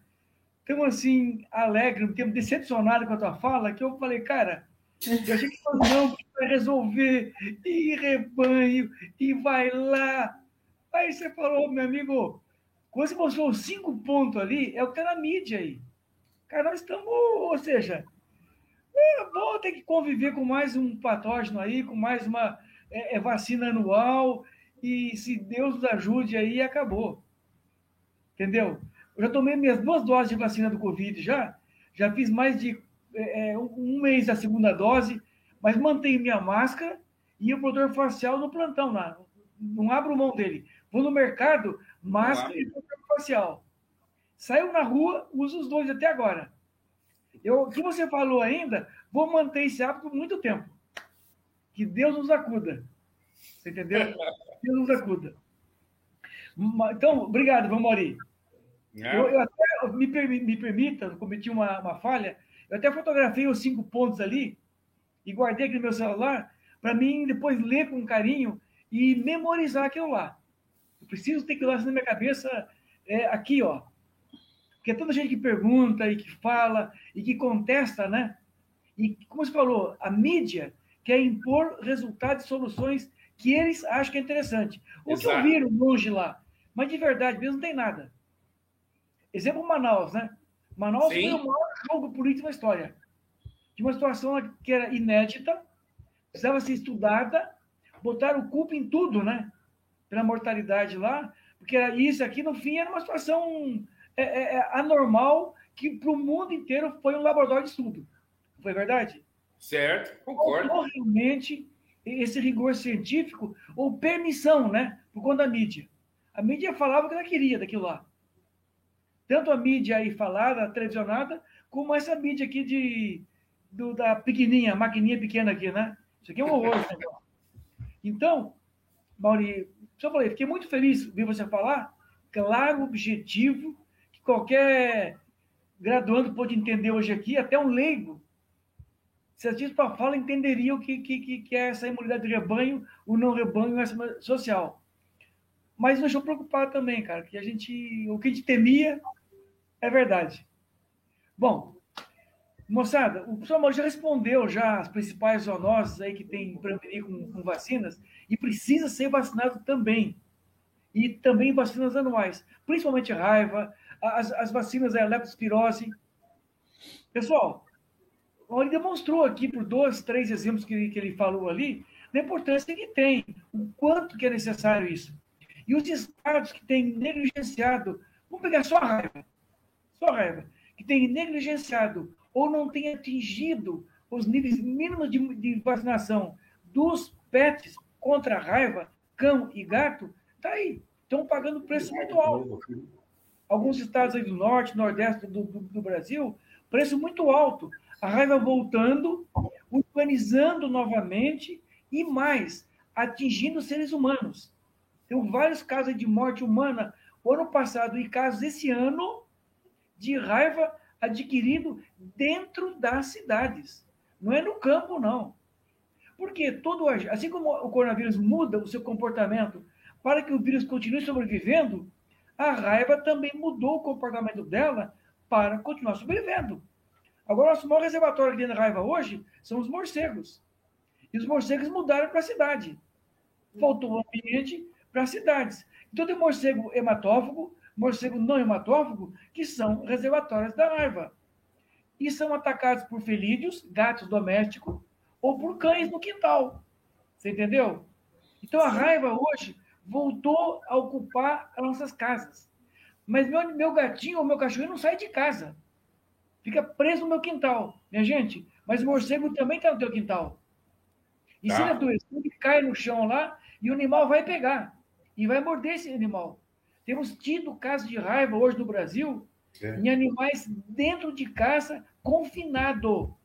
Tão assim, alegre, decepcionado com a tua fala, que eu falei, cara, eu achei que não, que vai resolver, e rebanho, e vai lá. Aí você falou, meu amigo, quando você mostrou cinco pontos ali, é o que tá na mídia aí. Cara, nós estamos, ou seja, é, vou ter que conviver com mais um patógeno aí, com mais uma é, é, vacina anual, e se Deus nos ajude aí, acabou. Entendeu? Eu já tomei minhas duas doses de vacina do Covid já, já fiz mais de é, é um mês da segunda dose, mas mantenho minha máscara e o protetor facial no plantão, lá. não abro mão dele. Vou no mercado, máscara e protetor facial. Saiu na rua, uso os dois até agora. Eu, o que você falou ainda, vou manter esse hábito por muito tempo. Que Deus nos acuda. Você entendeu? Deus nos acuda. Então, obrigado, Vamos Mauri. Eu, eu, até, me, me permita, cometi uma, uma falha, eu até fotografei os cinco pontos ali e guardei aqui no meu celular para mim depois ler com carinho e memorizar aquilo lá. Eu preciso ter que lá na minha cabeça é, aqui, ó. Porque é toda gente que pergunta e que fala e que contesta, né? E como você falou, a mídia quer impor resultados e soluções que eles acham que é interessante. O Exato. que ouviram longe lá, mas de verdade mesmo não tem nada. Exemplo Manaus, né? Manaus Sim. foi o maior jogo político da história. De uma situação que era inédita, precisava ser estudada, botaram culpa em tudo, né? Pela mortalidade lá, porque isso aqui, no fim, era uma situação é, é, é anormal que para o mundo inteiro foi um laboratório de estudo. Foi verdade? Certo, concordo. Ou realmente esse rigor científico ou permissão, né? Por conta da mídia. A mídia falava o que ela queria daquilo lá. Tanto a mídia aí falada, televisionada, como essa mídia aqui de, do, da pequenininha, maquininha pequena aqui, né? Isso aqui é um horror. Né? Então, Mauri, só falei, fiquei muito feliz de você falar, claro, objetivo, qualquer graduando pode entender hoje aqui, até um leigo, se assistisse para fala, entenderia o que, que, que é essa imunidade de rebanho, o não rebanho, essa social. Mas deixou preocupado também, cara, que a gente, o que a gente temia é verdade. Bom, moçada, o professor Mauro já respondeu já as principais zoonoses aí que tem para prevenir com, com vacinas e precisa ser vacinado também. E também vacinas anuais, principalmente raiva, as, as vacinas da leptospirose. Pessoal, ele demonstrou aqui por dois, três exemplos que ele, que ele falou ali, da importância que tem, o quanto que é necessário isso. E os estados que têm negligenciado, vamos pegar só a raiva, só a raiva, que têm negligenciado ou não têm atingido os níveis mínimos de, de vacinação dos pets contra a raiva, cão e gato, tá aí, estão pagando preço muito alto. Alguns estados aí do norte, nordeste do, do, do Brasil, preço muito alto. A raiva voltando, urbanizando novamente e mais, atingindo seres humanos. Tem vários casos de morte humana o ano passado e casos esse ano de raiva adquirido dentro das cidades. Não é no campo, não. Porque todo assim como o coronavírus muda o seu comportamento para que o vírus continue sobrevivendo, a raiva também mudou o comportamento dela para continuar sobrevivendo. Agora, nosso maior reservatório de raiva hoje são os morcegos. E os morcegos mudaram para a cidade. Faltou o ambiente para as cidades. Então, tem morcego hematófago, morcego não hematófago, que são reservatórios da raiva. E são atacados por felídeos, gatos domésticos, ou por cães no quintal. Você entendeu? Então, a raiva hoje voltou a ocupar as nossas casas. Mas meu, meu gatinho ou meu cachorro não sai de casa. Fica preso no meu quintal. Minha gente, mas o morcego também está no teu quintal. E tá. se ele adoecer, ele cai no chão lá e o animal vai pegar e vai morder esse animal. Temos tido casos de raiva hoje no Brasil é. em animais dentro de casa, confinado.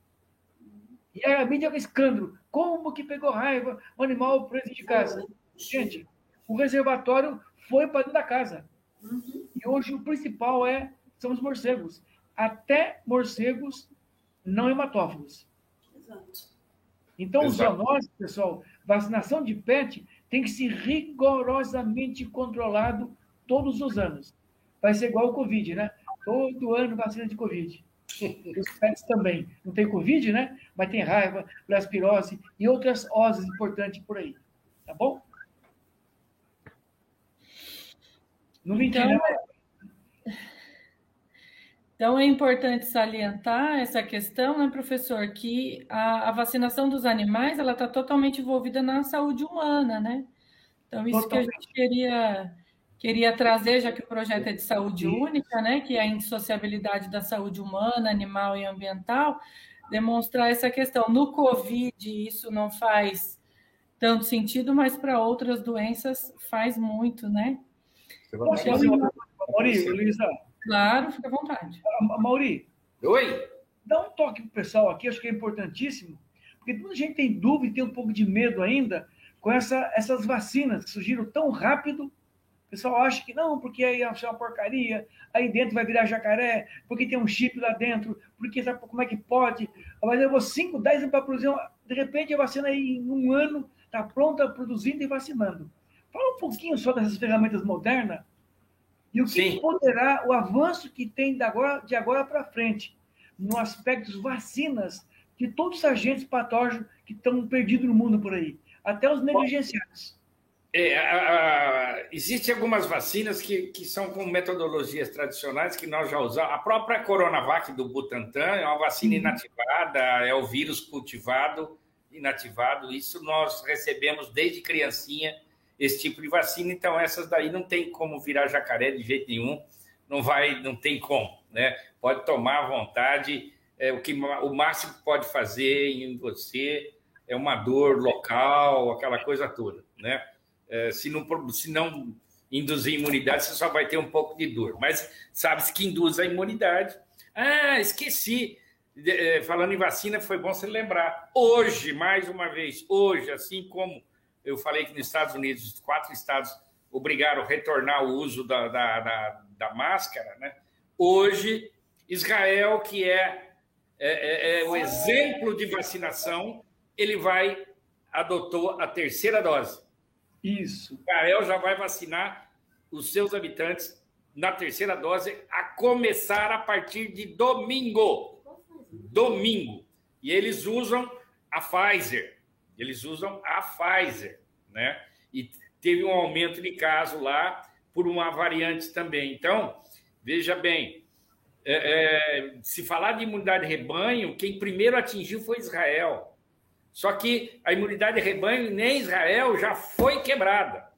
E a mídia é um escândalo. Como que pegou raiva o animal preso de casa? Gente, o reservatório foi para dentro da casa. Uhum. E hoje o principal é são os morcegos. Até morcegos não hematófagos. Exato. Então, Exato. os zoonoses, pessoal, vacinação de PET tem que ser rigorosamente controlado todos os anos. Vai ser igual o Covid, né? Todo ano vacina de Covid. Os pets também. Não tem Covid, né? Mas tem raiva, plaspirose e outras oses importantes por aí. Tá bom? Não me então, então, é importante salientar essa questão, né, professor, que a, a vacinação dos animais ela está totalmente envolvida na saúde humana, né? Então, isso totalmente. que a gente queria, queria trazer, já que o projeto é de saúde única, né, que é a indissociabilidade da saúde humana, animal e ambiental, demonstrar essa questão. No Covid, isso não faz tanto sentido, mas para outras doenças faz muito, né? Posso fazer uma pergunta, Mauri, Luísa? Claro, fica à vontade. Mauri. Oi. Dá um toque para o pessoal aqui, acho que é importantíssimo, porque muita gente tem dúvida, tem um pouco de medo ainda com essa, essas vacinas que surgiram tão rápido. O pessoal acha que não, porque aí é uma porcaria, aí dentro vai virar jacaré, porque tem um chip lá dentro, porque sabe como é que pode? Mas eu vou 5, 10 anos para produzir, uma... de repente a vacina aí em um ano está pronta, produzindo e vacinando. Fala um pouquinho sobre essas ferramentas modernas e o que Sim. poderá, o avanço que tem de agora, de agora para frente, no aspecto vacinas de todos os agentes patógenos que estão perdidos no mundo por aí, até os negligenciados. É, a, a, Existem algumas vacinas que, que são com metodologias tradicionais que nós já usamos. A própria Coronavac do Butantan é uma vacina uhum. inativada, é o vírus cultivado, inativado. Isso nós recebemos desde criancinha esse tipo de vacina. Então, essas daí não tem como virar jacaré de jeito nenhum. Não vai, não tem como, né? Pode tomar à vontade. É, o que o máximo que pode fazer em você é uma dor local, aquela coisa toda, né? É, se, não, se não induzir imunidade, você só vai ter um pouco de dor. Mas sabe-se que induz a imunidade. Ah, esqueci. É, falando em vacina, foi bom você lembrar. Hoje, mais uma vez, hoje, assim como eu falei que nos Estados Unidos, quatro estados obrigaram a retornar o uso da, da, da, da máscara, né? Hoje, Israel, que é, é, é, é o exemplo de vacinação, ele vai adotou a terceira dose. Isso. Israel já vai vacinar os seus habitantes na terceira dose, a começar a partir de domingo. Domingo. E eles usam a Pfizer. Eles usam a Pfizer, né? E teve um aumento de caso lá por uma variante também. Então, veja bem, é, é, se falar de imunidade de rebanho, quem primeiro atingiu foi Israel. Só que a imunidade de rebanho nem Israel já foi quebrada.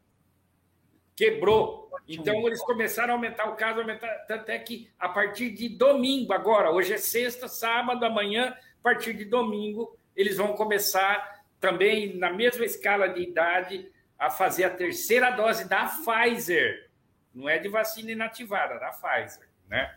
Quebrou. Então eles começaram a aumentar o caso, aumentar, tanto é que a partir de domingo, agora, hoje é sexta, sábado, amanhã, a partir de domingo, eles vão começar também na mesma escala de idade a fazer a terceira dose da Pfizer. Não é de vacina inativada, da Pfizer, né?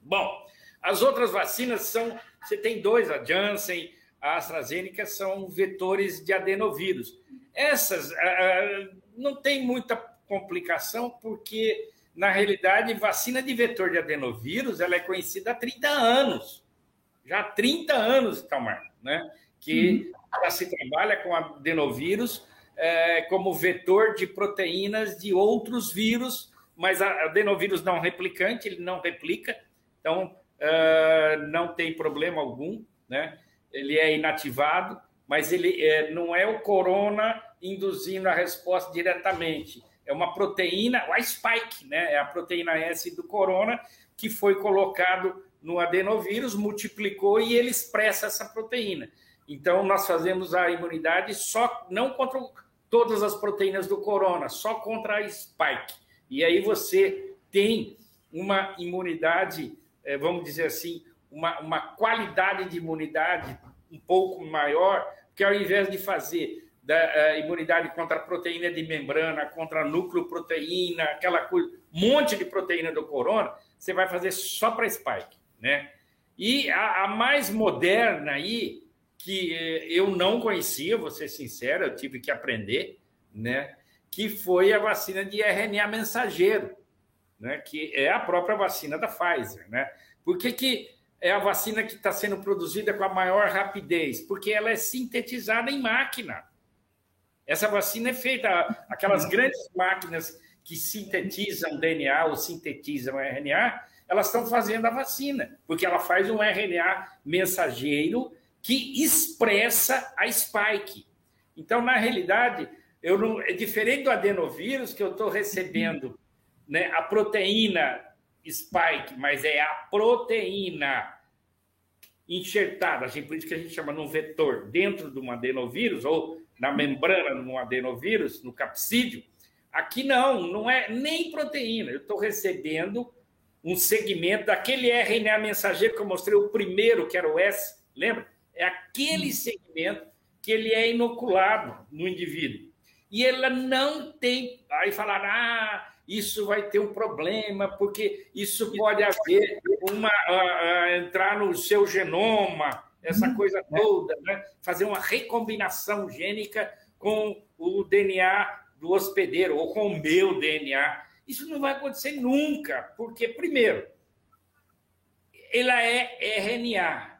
Bom, as outras vacinas são, você tem dois, a Janssen, a AstraZeneca são vetores de adenovírus. Essas uh, não tem muita complicação, porque, na realidade, vacina de vetor de adenovírus ela é conhecida há 30 anos. Já há 30 anos, Calmar, né? que uhum. Já se trabalha com adenovírus é, como vetor de proteínas de outros vírus, mas a adenovírus não replicante, ele não replica, então uh, não tem problema algum, né? ele é inativado, mas ele é, não é o corona induzindo a resposta diretamente. É uma proteína, a spike, né? É a proteína S do corona que foi colocado no adenovírus, multiplicou e ele expressa essa proteína. Então, nós fazemos a imunidade só, não contra todas as proteínas do corona, só contra a spike. E aí você tem uma imunidade, é, vamos dizer assim, uma, uma qualidade de imunidade um pouco maior, que ao invés de fazer da imunidade contra a proteína de membrana, contra a nucleoproteína, aquela coisa, monte de proteína do corona, você vai fazer só para spike, né? E a, a, mais moderna aí, que eh, eu não conhecia, vou ser sincero, eu tive que aprender, né? Que foi a vacina de RNA mensageiro, né? Que é a própria vacina da Pfizer, né? Por que, que é a vacina que está sendo produzida com a maior rapidez? Porque ela é sintetizada em máquina. Essa vacina é feita, aquelas grandes máquinas que sintetizam DNA ou sintetizam RNA, elas estão fazendo a vacina, porque ela faz um RNA mensageiro que expressa a spike. Então, na realidade, eu não, é diferente do adenovírus, que eu estou recebendo né, a proteína spike, mas é a proteína enxertada, assim, por isso que a gente chama num vetor dentro de um adenovírus ou na membrana de um adenovírus, no capsídeo. Aqui não, não é nem proteína. Eu estou recebendo um segmento daquele RNA mensageiro que eu mostrei o primeiro, que era o S, lembra? É aquele segmento que ele é inoculado no indivíduo. E ela não tem. Aí falaram, ah, isso vai ter um problema, porque isso pode haver uma. Uh, uh, entrar no seu genoma, essa uhum. coisa toda, né? fazer uma recombinação gênica com o DNA do hospedeiro ou com o meu DNA. Isso não vai acontecer nunca, porque, primeiro, ela é RNA.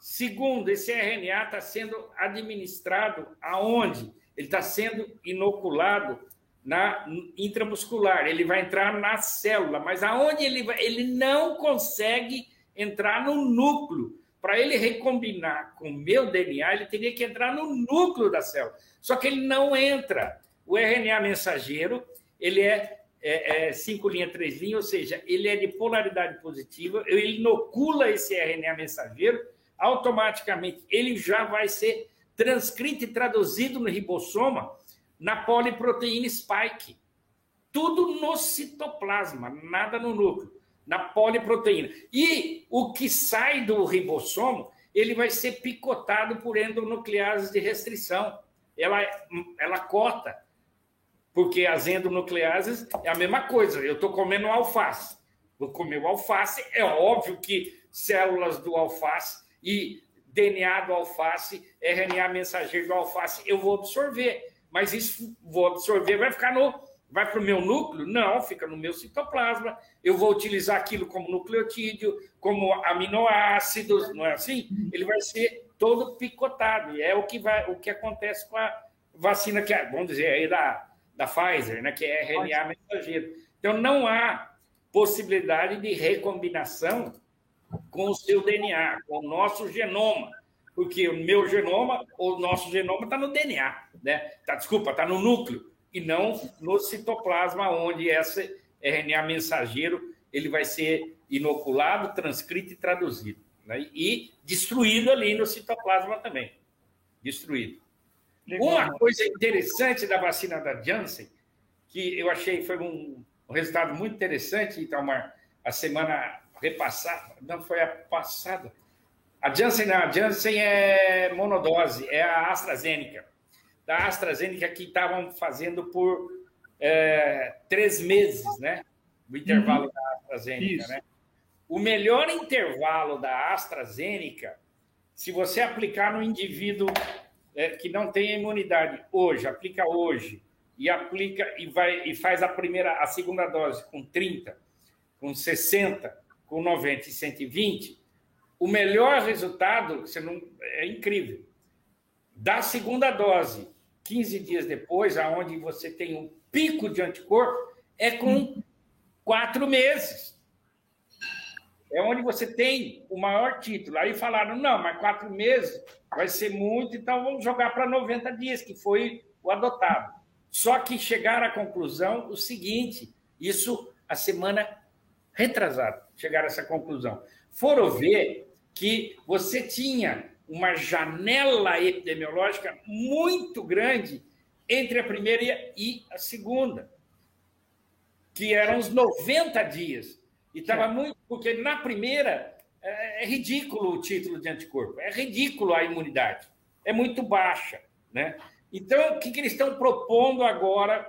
Segundo, esse RNA está sendo administrado aonde? Ele está sendo inoculado na intramuscular. Ele vai entrar na célula, mas aonde ele vai? Ele não consegue entrar no núcleo. Para ele recombinar com o meu DNA, ele teria que entrar no núcleo da célula. Só que ele não entra. O RNA mensageiro, ele é, é, é cinco linhas, três linhas, ou seja, ele é de polaridade positiva, ele inocula esse RNA mensageiro, automaticamente ele já vai ser transcrito e traduzido no ribossoma na poliproteína spike. Tudo no citoplasma, nada no núcleo na poliproteína. E o que sai do ribossomo, ele vai ser picotado por endonucleases de restrição. Ela, ela cota, porque as endonucleases é a mesma coisa. Eu estou comendo alface. Vou comer o alface, é óbvio que células do alface e DNA do alface, RNA mensageiro do alface, eu vou absorver. Mas isso vou absorver, vai ficar no Vai para o meu núcleo? Não, fica no meu citoplasma. Eu vou utilizar aquilo como nucleotídeo, como aminoácidos, não é assim? Ele vai ser todo picotado. E é o que, vai, o que acontece com a vacina, que é, vamos dizer, aí da, da Pfizer, né, que é RNA mensageiro. Então, não há possibilidade de recombinação com o seu DNA, com o nosso genoma. Porque o meu genoma, o nosso genoma está no DNA, né? Tá, desculpa, está no núcleo e não no citoplasma, onde esse RNA mensageiro ele vai ser inoculado, transcrito e traduzido. Né? E destruído ali no citoplasma também. Destruído. Legal. Uma coisa interessante da vacina da Janssen, que eu achei foi um, um resultado muito interessante, então, a semana repassada, não foi a passada. A Janssen, não, a Janssen é monodose, é a AstraZeneca da AstraZeneca que estavam fazendo por é, três meses, né? O intervalo uhum. da AstraZeneca, Isso. né? O melhor intervalo da AstraZeneca, se você aplicar no indivíduo é, que não tem imunidade hoje, aplica hoje e aplica e vai e faz a primeira, a segunda dose com 30, com 60, com 90 e 120, o melhor resultado, você não é incrível. Da segunda dose 15 dias depois, aonde você tem um pico de anticorpo, é com quatro meses. É onde você tem o maior título. Aí falaram, não, mas quatro meses vai ser muito, então vamos jogar para 90 dias, que foi o adotado. Só que chegaram à conclusão o seguinte: isso a semana retrasada, chegaram a essa conclusão. Foram ver que você tinha uma janela epidemiológica muito grande entre a primeira e a segunda, que eram os 90 dias. E estava muito. Porque na primeira é, é, ridículo o título de anticorpo, é ridículo a imunidade, é muito baixa. Né? Então, o que, que eles estão propondo agora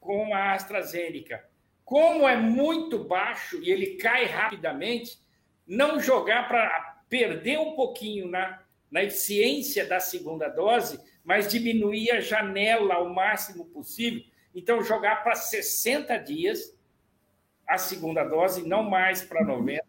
com a AstraZeneca? Como é muito baixo e ele cai rapidamente, não jogar para perder um pouquinho na na eficiência da segunda dose, mas diminuir a janela ao máximo possível. Então, jogar para 60 dias a segunda dose, não mais para 90,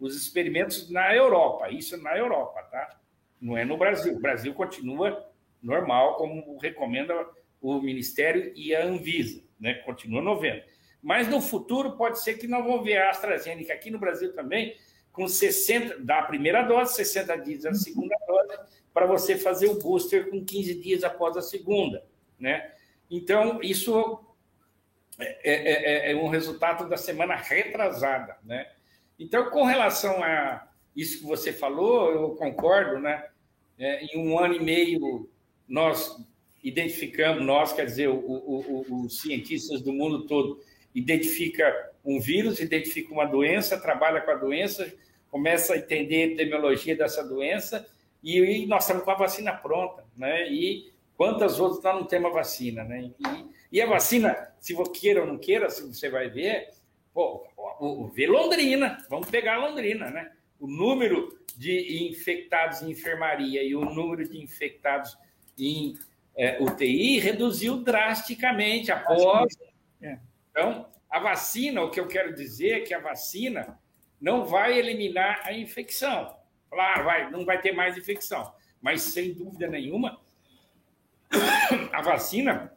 os experimentos na Europa. Isso na Europa, tá? Não é no Brasil. O Brasil continua normal, como recomenda o Ministério e a Anvisa, né? Continua 90. Mas no futuro pode ser que não vão ver a AstraZeneca aqui no Brasil também, com 60, da primeira dose, 60 dias da segunda dose, para você fazer o booster com 15 dias após a segunda, né? Então, isso é, é, é, é um resultado da semana retrasada, né? Então, com relação a isso que você falou, eu concordo, né? É, em um ano e meio, nós identificamos, nós, quer dizer, o, os cientistas do mundo todo, identifica um vírus, identifica uma doença, trabalha com a doença, começa a entender a epidemiologia dessa doença E, e nós estamos com a vacina pronta, né? E quantas outras nós não temos a vacina, né? E, e a vacina, se você queira ou não queira, se você vai ver, pô, vê Londrina, vamos pegar Londrina, né? O número de infectados em enfermaria e o número de infectados em é, UTI reduziu drasticamente após. Então, a vacina, o que eu quero dizer é que a vacina não vai eliminar a infecção. Claro, vai, não vai ter mais infecção. Mas, sem dúvida nenhuma, a vacina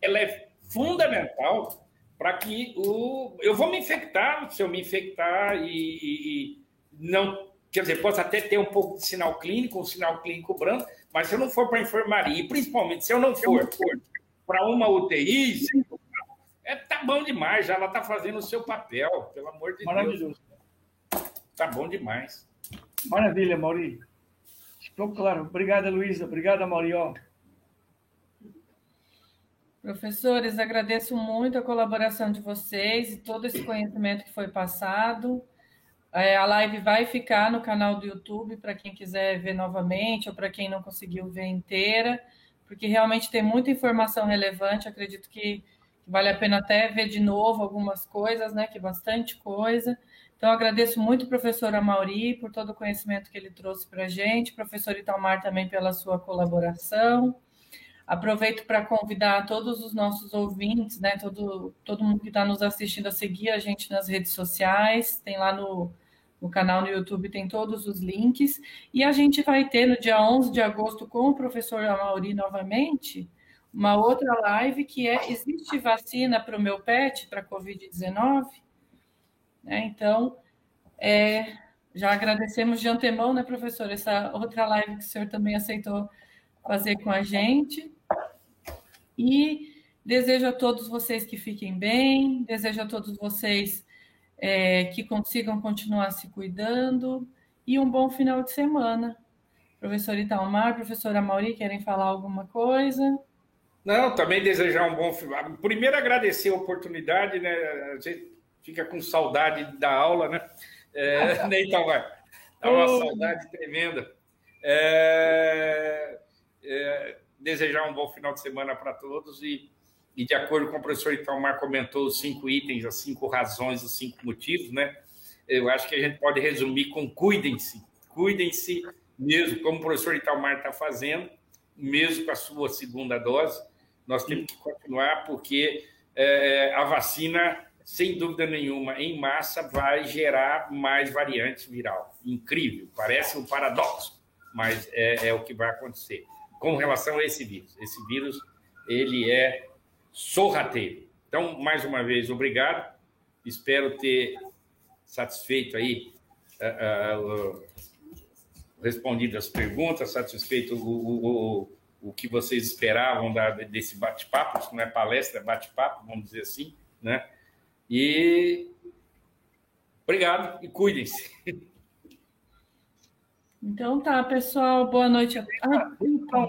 ela é fundamental para que o. Eu vou me infectar, se eu me infectar e, e, e não. Quer dizer, posso até ter um pouco de sinal clínico, um sinal clínico branco, mas se eu não for para a enfermaria, e principalmente se eu não for para uma UTI, é, tá bom demais, já ela está fazendo o seu papel, pelo amor de Maravilhoso. Deus. Tá bom demais. Maravilha, Mauri. Ficou claro. Obrigada, Luísa. Obrigada, Maurió. Professores, agradeço muito a colaboração de vocês e todo esse conhecimento que foi passado. É, a live vai ficar no canal do YouTube para quem quiser ver novamente ou para quem não conseguiu ver inteira, porque realmente tem muita informação relevante. Acredito que vale a pena até ver de novo algumas coisas, né? Que bastante coisa. Então, agradeço muito professor Amauri por todo o conhecimento que ele trouxe para a gente, professor Italmar também pela sua colaboração. Aproveito para convidar todos os nossos ouvintes, né, todo, todo mundo que está nos assistindo a seguir a gente nas redes sociais, tem lá no, no canal no YouTube, tem todos os links. E a gente vai ter no dia 11 de agosto com o professor Amauri novamente, uma outra live que é Existe vacina para o meu pet, para a Covid-19? Né, então, é, já agradecemos de antemão, né, professor, essa outra live que o senhor também aceitou fazer com a gente. E desejo a todos vocês que fiquem bem, desejo a todos vocês é, que consigam continuar se cuidando e um bom final de semana. Professor Italmar, professora Mauri, querem falar alguma coisa? Não, também desejar um bom. Primeiro, agradecer a oportunidade, né? A gente fica com saudade da aula, né? É, né, Italmar? Dá uma saudade tremenda. É, é, desejar um bom final de semana para todos e, e, de acordo com o professor Italmar comentou os cinco itens, as cinco razões, os cinco motivos, né? Eu acho que a gente pode resumir com cuidem-se, cuidem-se mesmo, como o professor Italmar está fazendo, mesmo com a sua segunda dose, nós temos que continuar porque é, a vacina, sem dúvida nenhuma, em massa, vai gerar mais variante viral. Incrível, parece um paradoxo, mas é, é o que vai acontecer com relação a esse vírus. Esse vírus, ele é sorrateiro. Então, mais uma vez, obrigado. Espero ter satisfeito aí, uh, uh, uh, respondido as perguntas, satisfeito o, o, o, o que vocês esperavam da, desse bate-papo, isso não é palestra, é bate-papo, vamos dizer assim, né? E obrigado e cuidem-se. Então tá, pessoal, boa noite. Ah, então,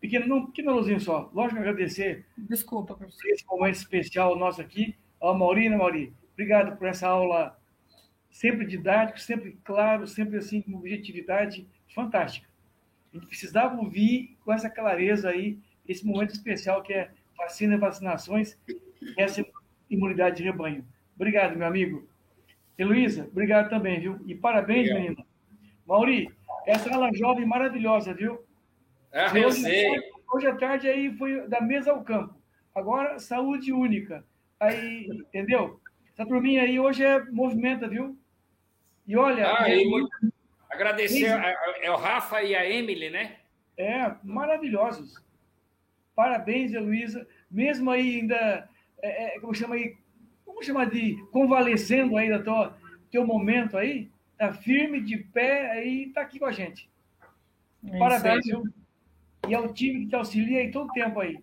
pequeno, não, pequeno luzinho só. Lógico agradecer. Desculpa, professor. Esse momento especial nosso aqui. Ó, Maurina, Mauri, obrigado por essa aula sempre didático, sempre claro, sempre assim, com objetividade fantástica. A gente precisava ouvir com essa clareza aí esse momento especial que é vacina e vacinações e essa imunidade de rebanho. Obrigado, meu amigo. Heloísa, obrigado também, viu? E parabéns, obrigado. menina. Mauri, essa aula jovem maravilhosa, viu? Ah, eu hoje, sei. Hoje à tarde aí foi da mesa ao campo. Agora, saúde única. Aí, entendeu? Essa turminha aí hoje é movimenta, viu? E olha. Ah, e muito... Agradecer é o Rafa e a Emily, né? É, maravilhosos. Parabéns, Heloísa. Mesmo aí ainda, é, é, como chama aí, como chama de convalescendo aí da tua teu momento aí, tá firme, de pé, aí tá aqui com a gente. É Parabéns, viu? E é o time que te auxilia aí todo o tempo aí.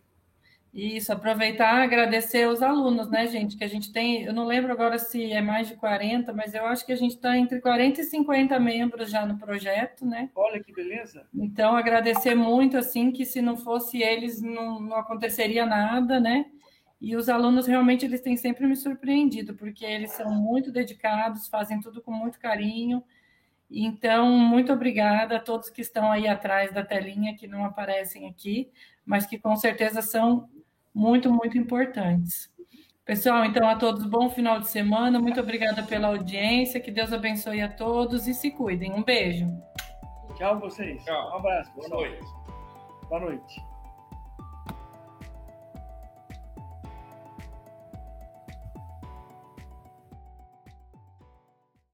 Isso, aproveitar e agradecer os alunos, né, gente? Que a gente tem, eu não lembro agora se é mais de 40, mas eu acho que a gente está entre 40 e 50 membros já no projeto, né? Olha que beleza. Então, agradecer muito, assim, que se não fosse eles, não, não aconteceria nada, né? E os alunos realmente eles têm sempre me surpreendido, porque eles são muito dedicados, fazem tudo com muito carinho Então, muito obrigada a todos que estão aí atrás da telinha, que não aparecem aqui, mas que com certeza são muito, muito importantes. Pessoal, então a todos bom final de semana. Muito obrigada pela audiência. Que Deus abençoe a todos e se cuidem. Um beijo. Tchau vocês. Tchau. Um abraço. Boa noite. Boa noite.